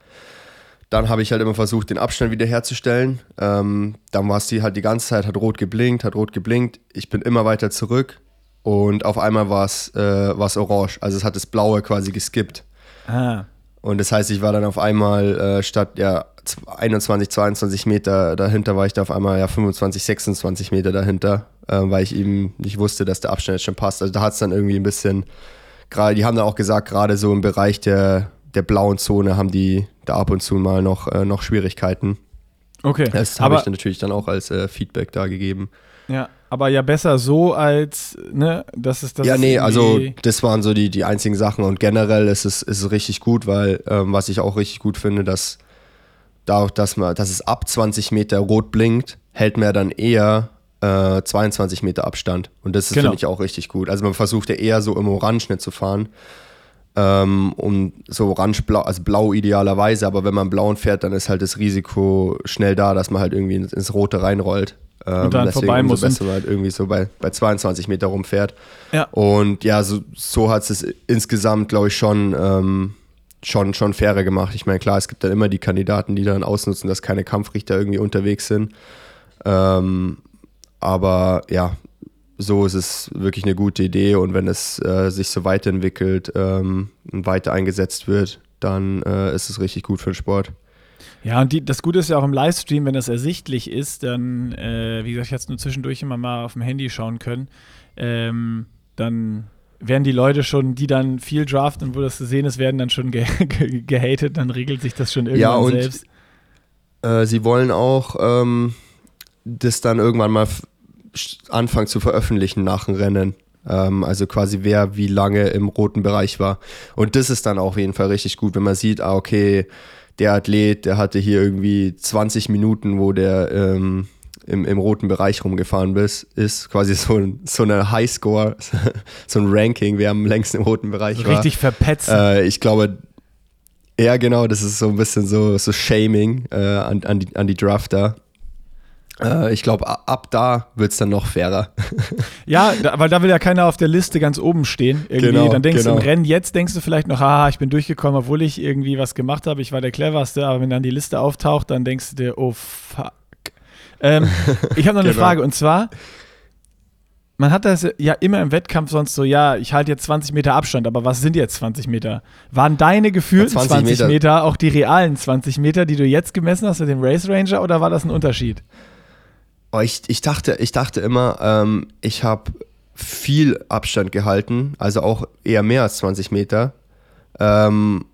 Dann habe ich halt immer versucht, den Abstand wiederherzustellen. Ähm, dann war es die halt die ganze Zeit, hat rot geblinkt, hat rot geblinkt. Ich bin immer weiter zurück und auf einmal war es äh, orange. Also es hat das Blaue quasi geskippt. Ah, Und das heißt, ich war dann auf einmal äh, statt ja 21, 22 Meter dahinter, war ich da auf einmal ja 25, 26 Meter dahinter, äh, weil ich eben nicht wusste, dass der Abstand jetzt schon passt. Also da hat es dann irgendwie ein bisschen, gerade, die haben dann auch gesagt, gerade so im Bereich der, der blauen Zone haben die da ab und zu mal noch, äh, noch Schwierigkeiten. okay. Das habe ich dann natürlich dann auch als äh, Feedback da gegeben. Ja, aber ja besser so als, ne, das ist das. ja, nee, also das waren so die, die einzigen Sachen und generell ist es, ist es richtig gut, weil ähm, was ich auch richtig gut finde, dass dadurch, dass, man, dass es ab 20 Meter rot blinkt, hält man dann eher äh, 22 Meter Abstand und das ist, Genau. finde ich auch richtig gut. Also man versucht ja eher so im Orangeschnitt zu fahren, ähm, um so orange-blau, also blau idealerweise, aber wenn man blauen fährt, dann ist halt das Risiko schnell da, dass man halt irgendwie ins Rote reinrollt. Ähm, Und dann deswegen vorbei muss besser halt irgendwie so bei, bei 22 Meter rumfährt. Ja. Und ja, so, so hat es insgesamt, glaube ich, schon, ähm, schon, schon fairer gemacht. Ich meine, klar, es gibt dann immer die Kandidaten, die dann ausnutzen, dass keine Kampfrichter irgendwie unterwegs sind. Ähm, aber ja, so ist es wirklich eine gute Idee und wenn es äh, sich so weiterentwickelt ähm, und weiter eingesetzt wird, dann äh, ist es richtig gut für den Sport. Ja, und die, das Gute ist ja auch im Livestream, wenn das ersichtlich ist, dann, äh, wie gesagt, ich jetzt nur zwischendurch immer mal auf dem Handy schauen können, ähm, dann werden die Leute schon, die dann viel draften, wo das zu sehen ist, werden dann schon ge ge gehatet, dann regelt sich das schon irgendwann Ja, und selbst. Äh, sie wollen auch ähm, das dann irgendwann mal anfangen zu veröffentlichen nach dem Rennen. Ähm, also quasi wer wie lange im roten Bereich war. Und das ist dann auch auf jeden Fall richtig gut, wenn man sieht, ah, okay, der Athlet, der hatte hier irgendwie 20 Minuten, wo der ähm, im, im roten Bereich rumgefahren bis, ist. Quasi so, ein, so eine Highscore, so ein Ranking, wer am längsten im roten Bereich war. Richtig verpetzen. Äh, ich glaube, ja, genau, das ist so ein bisschen so, so Shaming äh, an, an, die, an die Drafter. Äh, ich glaube, ab da wird es dann noch fairer. Ja, da, weil da will ja keiner auf der Liste ganz oben stehen. Irgendwie. Genau, dann denkst du genau. im Rennen, jetzt denkst du vielleicht noch, haha, ich bin durchgekommen, obwohl ich irgendwie was gemacht habe, ich war der cleverste, aber wenn dann die Liste auftaucht, dann denkst du dir, oh fuck. Ähm, ich habe noch eine Genau. Frage und zwar, man hat das ja immer im Wettkampf sonst so, ja, ich halte jetzt 20 Meter Abstand, aber was sind jetzt 20 Meter? Waren deine gefühlten Ja, 20, 20 Meter. Meter auch die realen 20 Meter, die du jetzt gemessen hast mit dem Race Ranger oder war das ein Unterschied? Ich, ich, dachte, ich dachte immer, ähm, ich habe viel Abstand gehalten, also auch eher mehr als 20 Meter. Ähm,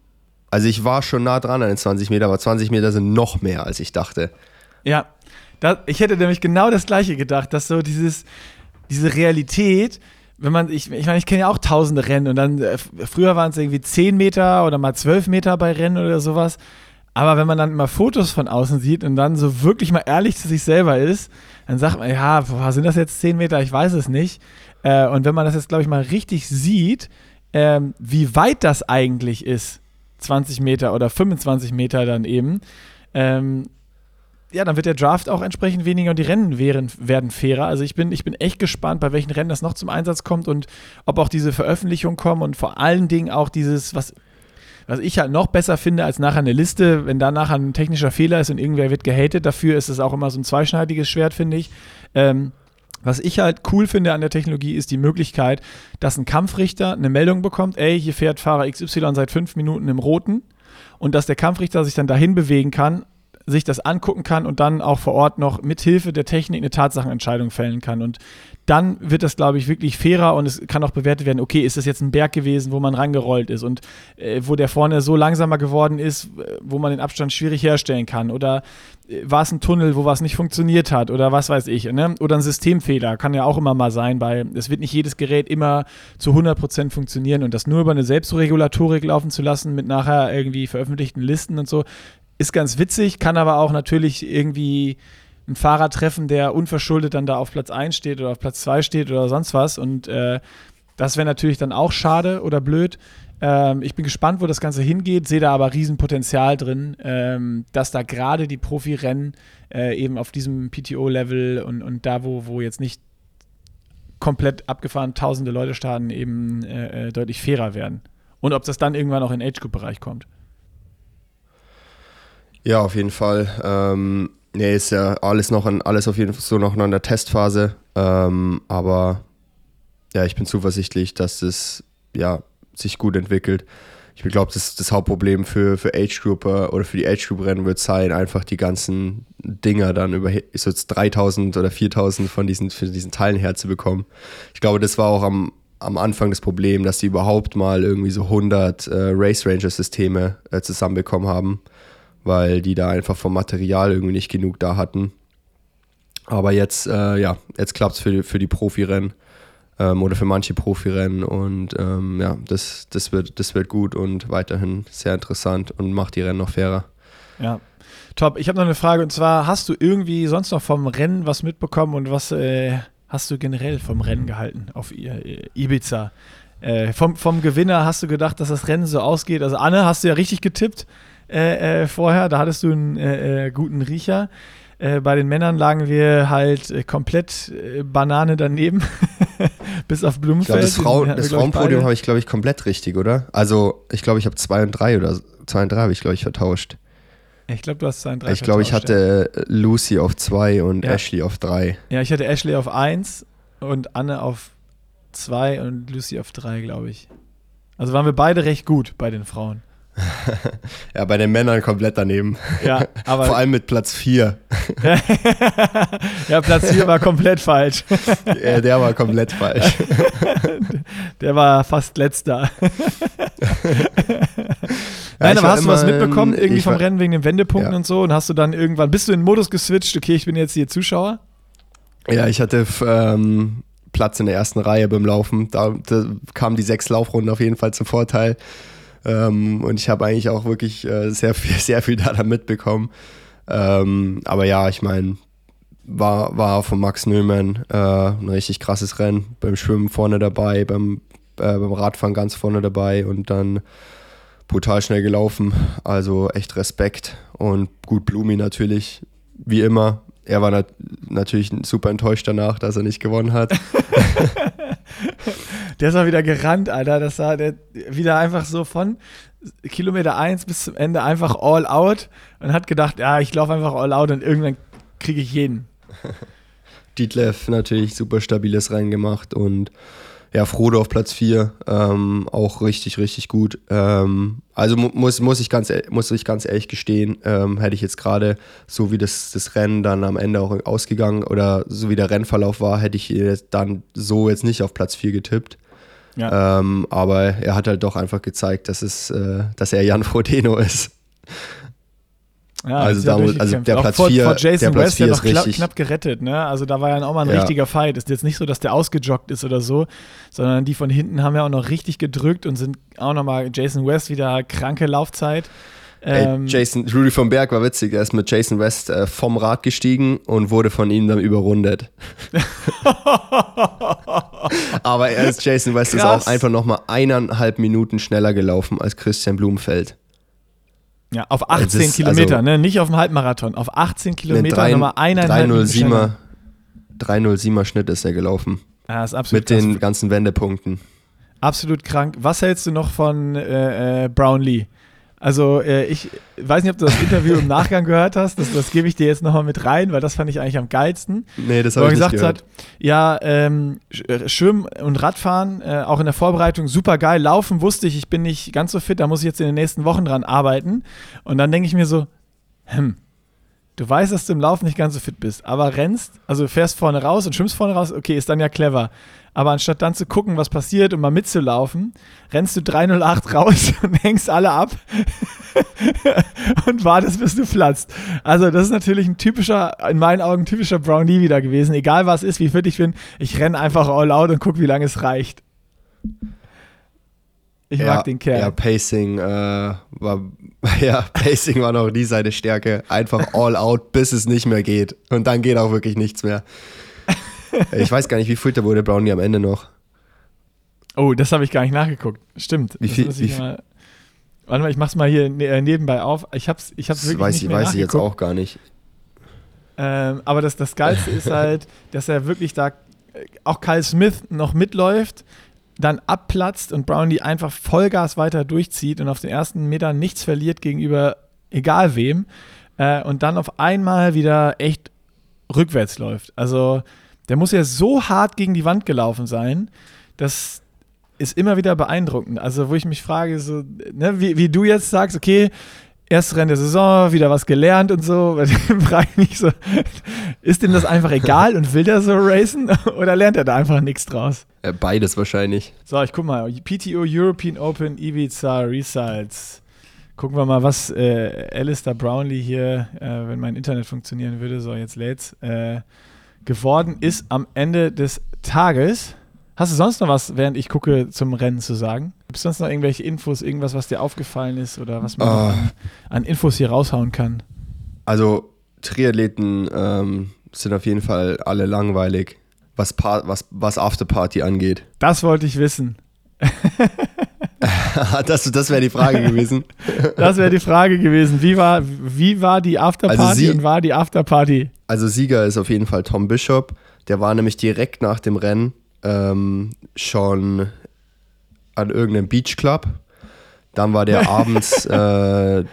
also ich war schon nah dran an den 20 Meter, aber 20 Meter sind noch mehr, als ich dachte. Ja, da, ich hätte nämlich genau das Gleiche gedacht, dass so dieses, diese Realität, wenn man, ich, ich meine, ich kenne ja auch tausende Rennen und dann, äh, früher waren es irgendwie 10 Meter oder mal 12 Meter bei Rennen oder sowas. Aber wenn man dann mal Fotos von außen sieht und dann so wirklich mal ehrlich zu sich selber ist, dann sagt man, ja, sind das jetzt 10 Meter? Ich weiß es nicht. Äh, und wenn man das jetzt, glaube ich, mal richtig sieht, ähm, wie weit das eigentlich ist, 20 Meter oder 25 Meter dann eben, ähm, ja, dann wird der Draft auch entsprechend weniger und die Rennen wären, werden fairer. Also ich bin, ich bin echt gespannt, bei welchen Rennen das noch zum Einsatz kommt und ob auch diese Veröffentlichungen kommen und vor allen Dingen auch dieses, was, was ich halt noch besser finde als nachher eine Liste, wenn da nachher ein technischer Fehler ist und irgendwer wird gehatet, dafür ist es auch immer so ein zweischneidiges Schwert, finde ich. Ähm, was ich halt cool finde an der Technologie ist die Möglichkeit, dass ein Kampfrichter eine Meldung bekommt, ey, hier fährt Fahrer XY seit fünf Minuten im Roten und dass der Kampfrichter sich dann dahin bewegen kann, sich das angucken kann und dann auch vor Ort noch mit Hilfe der Technik eine Tatsachenentscheidung fällen kann. Und dann wird das, glaube ich, wirklich fairer und es kann auch bewertet werden, okay, ist das jetzt ein Berg gewesen, wo man rangerollt ist und äh, wo der vorne so langsamer geworden ist, äh, wo man den Abstand schwierig herstellen kann oder äh, war es ein Tunnel, wo was nicht funktioniert hat oder was weiß ich, ne? oder ein Systemfehler, kann ja auch immer mal sein, weil es wird nicht jedes Gerät immer zu 100% funktionieren und das nur über eine Selbstregulatorik laufen zu lassen mit nachher irgendwie veröffentlichten Listen und so, ist ganz witzig, kann aber auch natürlich irgendwie einen Fahrer treffen, der unverschuldet dann da auf Platz 1 steht oder auf Platz 2 steht oder sonst was. Und äh, das wäre natürlich dann auch schade oder blöd. Ähm, ich bin gespannt, wo das Ganze hingeht, sehe da aber Riesenpotenzial drin, ähm, dass da gerade die Profirennen äh, eben auf diesem PTO-Level und, und da, wo, wo jetzt nicht komplett abgefahren tausende Leute starten, eben äh, äh deutlich fairer werden. Und ob das dann irgendwann auch in Age-Group-Bereich kommt. Ja, auf jeden Fall. Ähm, nee, ist ja alles noch an, alles auf jeden Fall so noch in der Testphase. Ähm, aber ja, ich bin zuversichtlich, dass es ja, sich gut entwickelt. Ich glaube, das, das Hauptproblem für, für Age Group oder für die Age Group Rennen wird sein, einfach die ganzen Dinger dann über so jetzt 3000 oder 4000 von diesen, für diesen Teilen herzubekommen. Ich glaube, das war auch am, am Anfang das Problem, dass sie überhaupt mal irgendwie so 100 äh, Race Ranger Systeme äh, zusammenbekommen haben weil die da einfach vom Material irgendwie nicht genug da hatten. Aber jetzt, äh, ja, jetzt klappt es für, die, für die Profirennen ähm, oder für manche Profirennen und ähm, ja, das, das, wird, das wird gut und weiterhin sehr interessant und macht die Rennen noch fairer. Ja, top. Ich habe noch eine Frage und zwar, hast du irgendwie sonst noch vom Rennen was mitbekommen und was äh, hast du generell vom Rennen gehalten auf Ibiza? Äh, vom, vom Gewinner hast du gedacht, dass das Rennen so ausgeht? Also Anne, hast du ja richtig getippt äh, äh, vorher. Da hattest du einen äh, äh, guten Riecher. Äh, bei den Männern lagen wir halt komplett Banane daneben, bis auf Blumenfeld. Ich glaub, das, Frau, das Frauenpodium habe ich, glaube ich, komplett richtig, oder? Also, ich glaube, ich habe 2 und 3 oder 2 und 3 habe ich, glaube ich, vertauscht. Ich glaube, du hast 2 und 3 Ich glaube, ich hatte. Lucy auf 2 und ja. Ashley auf 3. Ja, ich hatte Ashley auf 1 und Anne auf 2 und Lucy auf 3, glaube ich. Also waren wir beide recht gut bei den Frauen. Ja, bei den Männern komplett daneben. Ja, aber Vor allem mit Platz 4. ja, Platz 4 war komplett falsch. ja, der war komplett falsch. der war fast letzter. Nein, aber hast du was mitbekommen, irgendwie vom war, Rennen wegen den Wendepunkten ja. und so? Und hast du dann irgendwann, bist du in den Modus geswitcht, okay, ich bin jetzt hier Zuschauer? Ja, ich hatte ähm, Platz in der ersten Reihe beim Laufen. Da, da kamen die sechs Laufrunden auf jeden Fall zum Vorteil. Ähm, und ich habe eigentlich auch wirklich äh, sehr, viel, sehr viel da mitbekommen. Ähm, aber ja, ich meine, war, war von Max Nöllmann äh, ein richtig krasses Rennen. Beim Schwimmen vorne dabei, beim, äh, beim Radfahren ganz vorne dabei und dann brutal schnell gelaufen. Also echt Respekt und gut Blumi natürlich, wie immer. Er war nat natürlich super enttäuscht danach, dass er nicht gewonnen hat. Der ist auch wieder gerannt, Alter. Das war der wieder einfach so von Kilometer 1 bis zum Ende einfach all out und hat gedacht, ja, ich laufe einfach all out und irgendwann kriege ich jeden. Dietlev natürlich super stabiles reingemacht und ja, Frodo auf Platz 4, ähm, auch richtig, richtig gut. Ähm, also mu muss, muss, ich ganz, muss ich ganz ehrlich gestehen, ähm, hätte ich jetzt gerade, so wie das, das Rennen dann am Ende auch ausgegangen oder so wie der Rennverlauf war, hätte ich dann so jetzt nicht auf Platz 4 getippt. Ja. Ähm, aber er hat halt doch einfach gezeigt, dass, es, äh, dass er Jan Frodeno ist. Ja, also, da, also der Platz 4 vor, Jason der Platz West, vier der noch knapp, knapp gerettet, ne? Also da war ja auch mal ein ja. richtiger Fight. Ist jetzt nicht so, dass der ausgejoggt ist oder so, sondern die von hinten haben ja auch noch richtig gedrückt und sind auch noch mal Jason West wieder kranke Laufzeit. Ähm, Ey, Jason, Rudy vom Berg war witzig, er ist mit Jason West äh, vom Rad gestiegen und wurde von ihm dann überrundet. Aber er ist Jason West ist auch einfach nochmal eineinhalb Minuten schneller gelaufen als Christian Blumenfeld. Ja, auf 18 ist, Kilometer, also, ne? nicht auf dem Halbmarathon. Auf 18 Kilometer nochmal eineinhalb 307er, 307er Schnitt ist er gelaufen. Ja, ist absolut Mit krass. den ganzen Wendepunkten. Absolut krank. Was hältst du noch von äh, äh, Brownlee? Also äh, ich weiß nicht, ob du das Interview im Nachgang gehört hast. Das, das gebe ich dir jetzt nochmal mit rein, weil das fand ich eigentlich am geilsten. Nee, das habe ich gesagt nicht gehört. hat, ja, ähm, äh, Schwimmen und Radfahren, äh, auch in der Vorbereitung, super geil. Laufen wusste ich, ich bin nicht ganz so fit, da muss ich jetzt in den nächsten Wochen dran arbeiten. Und dann denke ich mir so, hm, du weißt, dass du im Laufen nicht ganz so fit bist, aber rennst, also fährst vorne raus und schwimmst vorne raus, okay, ist dann ja clever. Aber anstatt dann zu gucken, was passiert und mal mitzulaufen, rennst du 308 raus und hängst alle ab und wartest, bis du platzt. Also, das ist natürlich ein typischer, in meinen Augen typischer Brownie wieder gewesen. Egal was ist, wie fit ich bin, ich renne einfach all out und gucke, wie lange es reicht. Ich ja, mag den Kerl. Ja, Pacing äh, war ja, Pacing war noch nie seine Stärke. Einfach all out, bis es nicht mehr geht. Und dann geht auch wirklich nichts mehr. Ich weiß gar nicht, wie viel da wurde Brownie am Ende noch. Oh, das habe ich gar nicht nachgeguckt. Stimmt. Wie viel? Wie mal, warte mal, ich mach's mal hier ne, äh, nebenbei auf. Ich hab's, ich hab's wirklich weiß nicht ich, mehr Weiß ich jetzt auch gar nicht. Ähm, aber das, das Geilste ist halt, dass er wirklich da, äh, auch Kyle Smith noch mitläuft, dann abplatzt und Brownlee einfach Vollgas weiter durchzieht und auf den ersten Metern nichts verliert gegenüber egal wem äh, und dann auf einmal wieder echt rückwärts läuft. Also der muss ja so hart gegen die Wand gelaufen sein, das ist immer wieder beeindruckend. Also, wo ich mich frage, so, ne, wie, wie du jetzt sagst, okay, erste Rennen der Saison, wieder was gelernt und so, frage ich mich so, ist ihm das einfach egal und will der so racen oder lernt er da einfach nichts draus? Beides wahrscheinlich. So, ich guck mal, PTO European Open Ibiza Results. Gucken wir mal, was äh, Alistair Brownlee hier, äh, wenn mein Internet funktionieren würde, so jetzt lädt's, äh, geworden ist am Ende des Tages. Hast du sonst noch was, während ich gucke, zum Rennen zu sagen? Gibt es sonst noch irgendwelche Infos, irgendwas, was dir aufgefallen ist oder was man uh, an, an, Infos hier raushauen kann? Also, Triathleten ähm, sind auf jeden Fall alle langweilig, was, was, was Afterparty angeht. Das wollte ich wissen. das das wäre die Frage gewesen. das wäre die Frage gewesen. Wie war, wie war die Afterparty also sie, und war die Afterparty? Also Sieger ist auf jeden Fall Tom Bishop. Der war nämlich direkt nach dem Rennen ähm, schon an irgendeinem Beachclub. Dann war der abends, äh,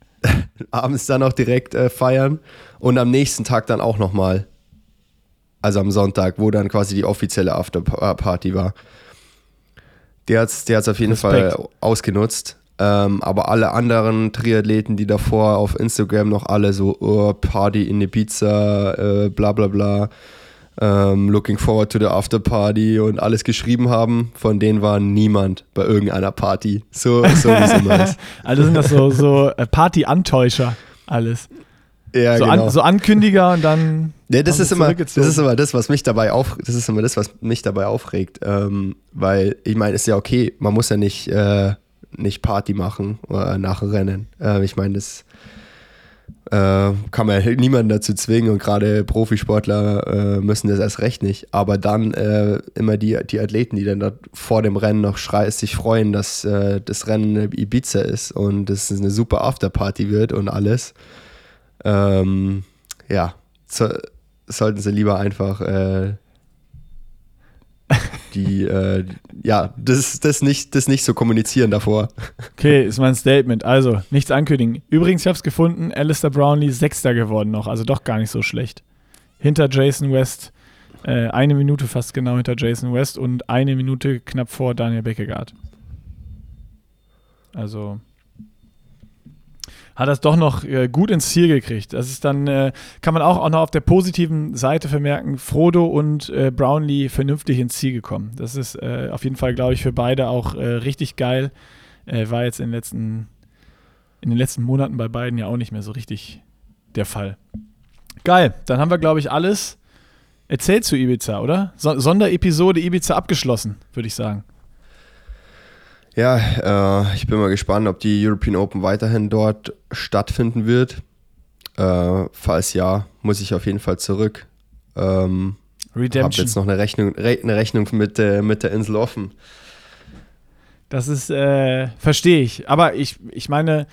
abends dann auch direkt äh, feiern und am nächsten Tag dann auch nochmal. Also am Sonntag, wo dann quasi die offizielle Afterparty war. Der hat es der hat's auf jeden Respekt. Fall ausgenutzt. Ähm, aber alle anderen Triathleten, die davor auf Instagram noch alle so oh, Party in Ibiza, äh, bla bla bla, ähm, looking forward to the after party und alles geschrieben haben, von denen war niemand bei irgendeiner Party. So, so wie es immer ist. Also sind das so, so äh, Party-Antäuscher, alles. Ja, so, genau. an, so Ankündiger und dann. Ja, das ist immer, das ist immer das, was mich dabei auf, das ist immer das, was mich dabei aufregt, ähm, weil ich meine, ist ja okay, man muss ja nicht, äh, nicht Party machen oder nach Rennen. Äh, ich meine, das äh, kann man niemanden dazu zwingen und gerade Profisportler äh, müssen das erst recht nicht. Aber dann äh, immer die, die Athleten, die dann da vor dem Rennen noch schrei sich freuen, dass äh, das Rennen Ibiza ist und es eine super Afterparty wird und alles ähm, ja, so, sollten sie lieber einfach äh, die, äh, ja, das, das, nicht, das nicht so kommunizieren davor. Okay, ist mein Statement. Also, nichts ankündigen. Übrigens, ich habe es gefunden, Alistair Brownlee Sechster geworden noch, also doch gar nicht so schlecht. Hinter Jason West, äh, eine Minute fast genau hinter Jason West und eine Minute knapp vor Daniel Beckegaard. Also, hat das doch noch äh, gut ins Ziel gekriegt. Das ist dann, äh, kann man auch, auch noch auf der positiven Seite vermerken, Frodo und äh, Brownlee vernünftig ins Ziel gekommen. Das ist äh, auf jeden Fall, glaube ich, für beide auch äh, richtig geil. Äh, war jetzt in den, letzten, in den letzten Monaten bei beiden ja auch nicht mehr so richtig der Fall. Geil, dann haben wir, glaube ich, alles erzählt zu Ibiza, oder? So Sonderepisode Ibiza abgeschlossen, würde ich sagen. Ja, äh, ich bin mal gespannt, ob die European Open weiterhin dort stattfinden wird. Äh, falls ja, muss ich auf jeden Fall zurück. Ähm, Redemption. Ich habe jetzt noch eine Rechnung, eine Rechnung mit, äh, mit der Insel offen. Das ist, äh, verstehe ich. Aber ich, ich meine,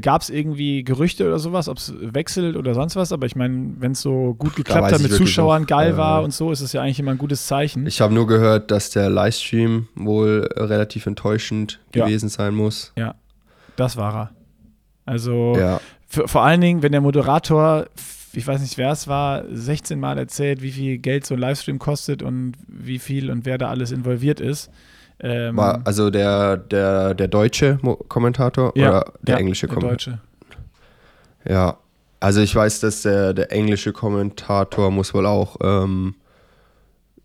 gab es irgendwie Gerüchte oder sowas, ob es wechselt oder sonst was, aber ich meine, wenn es so gut geklappt hat mit Zuschauern, noch, geil äh, war und so, ist es ja eigentlich immer ein gutes Zeichen. Ich habe nur gehört, dass der Livestream wohl relativ enttäuschend ja. gewesen sein muss. Ja, das war er. Also ja. vor allen Dingen, wenn der Moderator, ich weiß nicht, wer es war, 16 Mal erzählt, wie viel Geld so ein Livestream kostet und wie viel und wer da alles involviert ist. Ähm, War also der, der, der deutsche Kommentator ja, oder der ja, englische Kommentator? Ja, also ich weiß, dass der, der englische Kommentator muss wohl auch ähm,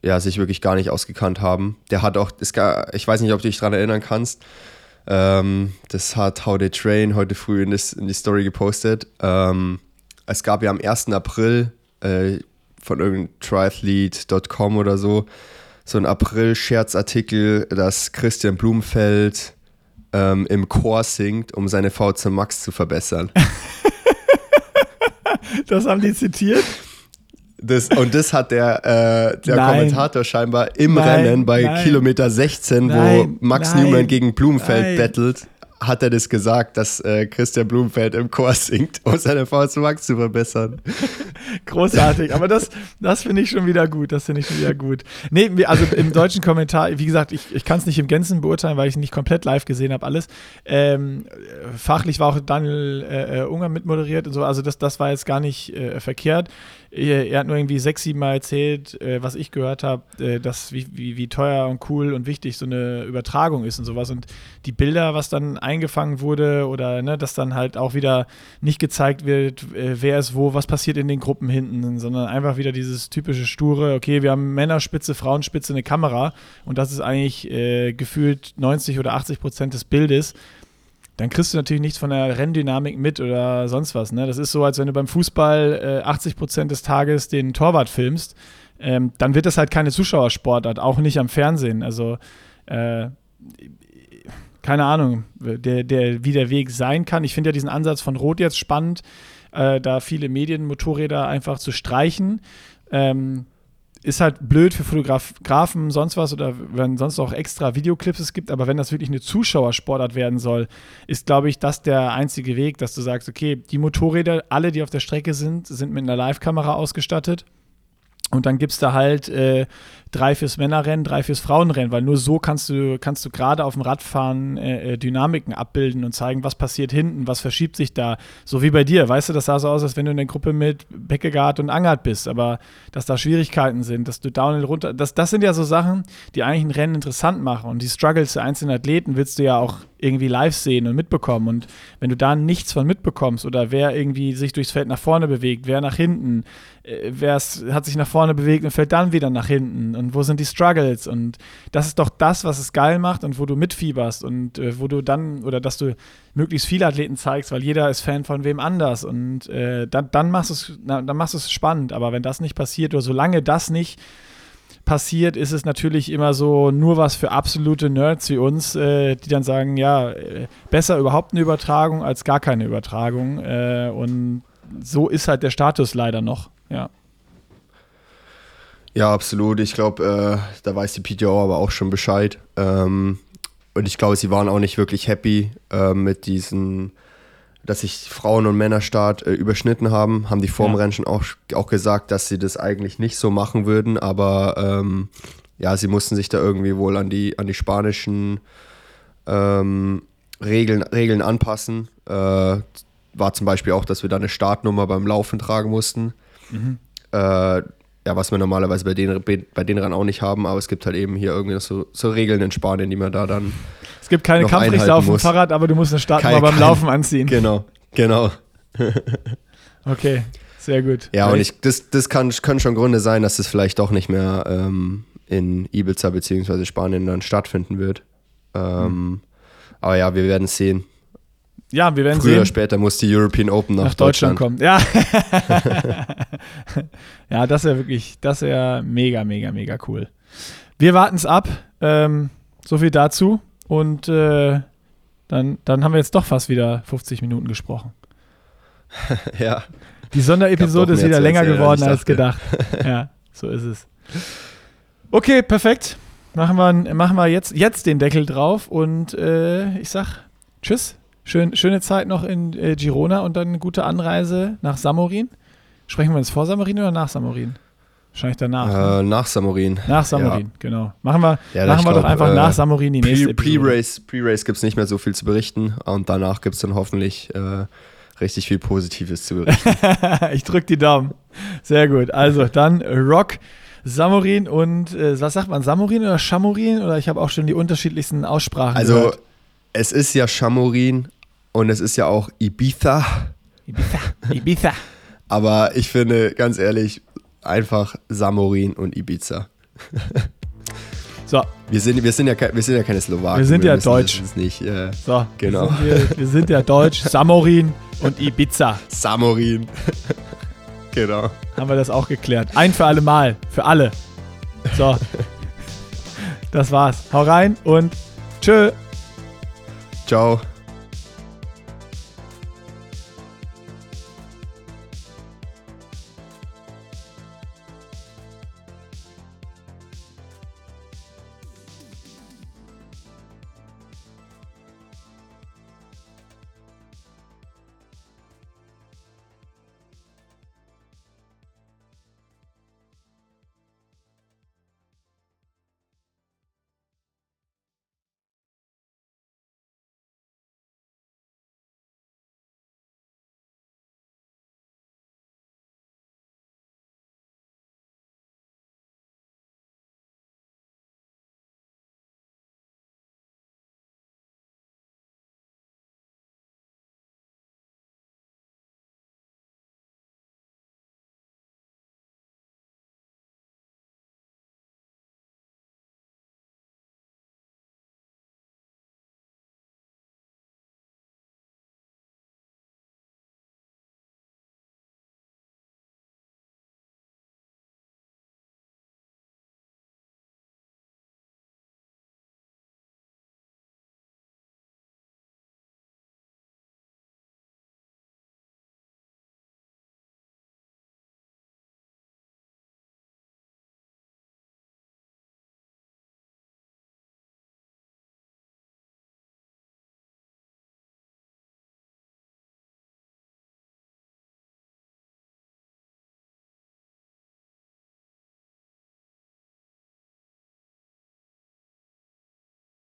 ja, sich wirklich gar nicht ausgekannt haben. Der hat auch, das, ich weiß nicht, ob du dich daran erinnern kannst, ähm, das hat How They Train heute früh in, das, in die Story gepostet. Ähm, es gab ja am 1. April äh, von irgendeinem triathlete.com oder so so ein April-Scherzartikel, dass Christian Blumfeld ähm, im Chor singt, um seine VZ Max zu verbessern. das haben die zitiert? Das, und das hat der, äh, der Kommentator scheinbar im nein, Rennen bei nein, Kilometer 16, nein, wo Max Newman gegen Blumenfeld bettelt, hat er das gesagt, dass äh, Christian Blumenfeld im Chor singt, um seine VS zu verbessern. Großartig, aber das, das finde ich schon wieder gut. Das finde ich schon wieder gut. Nee, also im deutschen Kommentar, wie gesagt, ich, ich kann es nicht im Gänzen beurteilen, weil ich nicht komplett live gesehen habe, alles. Ähm, fachlich war auch Daniel äh, äh Unger mitmoderiert und so, also das, das war jetzt gar nicht äh, verkehrt. Er, hat nur irgendwie sechs, sieben Mal erzählt, äh, was ich gehört habe, äh, dass wie, wie, wie teuer und cool und wichtig so eine Übertragung ist und sowas. Und die Bilder, was dann eingefangen wurde oder ne, dass dann halt auch wieder nicht gezeigt wird, äh, wer ist wo, was passiert in den Gruppen hinten, sondern einfach wieder dieses typische sture, okay, wir haben Männerspitze, Frauenspitze, eine Kamera und das ist eigentlich äh, gefühlt 90 oder 80 Prozent des Bildes dann kriegst du natürlich nichts von der Renndynamik mit oder sonst was. Ne? Das ist so, als wenn du beim Fußball äh, 80 Prozent des Tages den Torwart filmst. Ähm, dann wird das halt keine Zuschauersportart, auch nicht am Fernsehen. Also, äh, keine Ahnung, der, der, wie der Weg sein kann. Ich finde ja diesen Ansatz von Rot jetzt spannend, äh, da viele Medienmotorräder einfach zu streichen. Ähm, ist halt blöd für Fotografen, sonst was oder wenn sonst auch extra Videoclips es gibt, aber wenn das wirklich eine Zuschauersportart werden soll, ist, glaube ich, das der einzige Weg, dass du sagst, okay, die Motorräder, alle, die auf der Strecke sind, sind mit einer Live-Kamera ausgestattet. Und dann gibt es da halt äh, drei fürs Männerrennen, drei fürs Frauenrennen, weil nur so kannst du, kannst du gerade auf dem Radfahren äh, äh, Dynamiken abbilden und zeigen, was passiert hinten, was verschiebt sich da. So wie bei dir, weißt du, das sah so aus, als wenn du in der Gruppe mit Beckegaard und Angert bist, aber dass da Schwierigkeiten sind, dass du downhill runter, das, das sind ja so Sachen, die eigentlich ein Rennen interessant machen und die Struggles der einzelnen Athleten willst du ja auch irgendwie live sehen und mitbekommen und wenn du da nichts von mitbekommst oder wer irgendwie sich durchs Feld nach vorne bewegt, wer nach hinten, äh, wer hat sich nach vorne bewegt und fällt dann wieder nach hinten und wo sind die Struggles? Und das ist doch das, was es geil macht und wo du mitfieberst und äh, wo du dann oder dass du möglichst viele Athleten zeigst, weil jeder ist Fan von wem anders. Und äh, dann, dann machst du es dann machst du es spannend, aber wenn das nicht passiert oder solange das nicht passiert, ist es natürlich immer so nur was für absolute Nerds wie uns, äh, die dann sagen, ja, äh, besser überhaupt eine Übertragung als gar keine Übertragung. Äh, und so ist halt der Status leider noch, ja. Ja, absolut. Ich glaube, äh, da weiß die PTO aber auch schon Bescheid. Ähm, und ich glaube, sie waren auch nicht wirklich happy äh, mit diesen, dass sich Frauen- und Männerstart äh, überschnitten haben. Haben die Formrennen ja. schon auch, auch gesagt, dass sie das eigentlich nicht so machen würden. Aber ähm, ja, sie mussten sich da irgendwie wohl an die, an die spanischen ähm, Regeln, Regeln anpassen. Äh, war zum Beispiel auch, dass wir da eine Startnummer beim Laufen tragen mussten. Mhm. Äh, ja, was wir normalerweise bei den, bei den Rennen auch nicht haben, aber es gibt halt eben hier irgendwie so, so Regeln in Spanien, die man da dann. Es gibt keine Kampfrichter auf dem Fahrrad, aber du musst eine Startnummer beim kein, Laufen anziehen. Genau, genau. okay, sehr gut. Ja, und ich, das, das kann, können schon Gründe sein, dass es vielleicht doch nicht mehr ähm, in Ibiza bzw. Spanien dann stattfinden wird. Ähm, mhm. Aber ja, wir werden es sehen. Ja, wir werden Früher sehen. oder später muss die European Open nach, nach Deutschland. Deutschland. kommen. Ja. ja, das wäre wirklich, das wäre mega, mega, mega cool. Wir warten es ab. Ähm, so viel dazu. Und äh, dann, dann haben wir jetzt doch fast wieder 50 Minuten gesprochen. ja. Die Sonderepisode ist wieder länger geworden als gedacht. ja. So ist es. Okay, perfekt. Machen wir, machen wir jetzt, jetzt den Deckel drauf und äh, ich sag Tschüss. Schön, schöne Zeit noch in äh, Girona und dann eine gute Anreise nach Samorin. Sprechen wir uns vor Samorin oder nach Samorin? Wahrscheinlich danach. Äh, nach Samorin. Nach Samorin, Ja. genau. Machen wir, Ja, machen wir doch glaub, einfach äh, nach Samorin die nächste Pre-. Pre-Race Pre gibt es nicht mehr so viel zu berichten und danach gibt es dann hoffentlich äh, richtig viel Positives zu berichten. ich drück die Daumen. Sehr gut. Also dann Rock, Samorin und äh, was sagt man, Samorin oder Chamorin? Oder ich habe auch schon die unterschiedlichsten Aussprachen Also gehört. Es ist ja Chamorin und es ist ja auch Ibiza, Ibiza. Ibiza. aber ich finde ganz ehrlich einfach Samorin und Ibiza. So, Wir sind, wir sind, ja, wir sind ja keine Slowaken. Wir sind ja müssen deutsch. Nicht, äh, so. Genau. Wir sind, hier, wir sind ja deutsch. Samorin und Ibiza. Samorin. genau. Haben wir das auch geklärt. Ein für alle Mal. Für alle. So. Das war's. Hau rein und tschö. Ciao.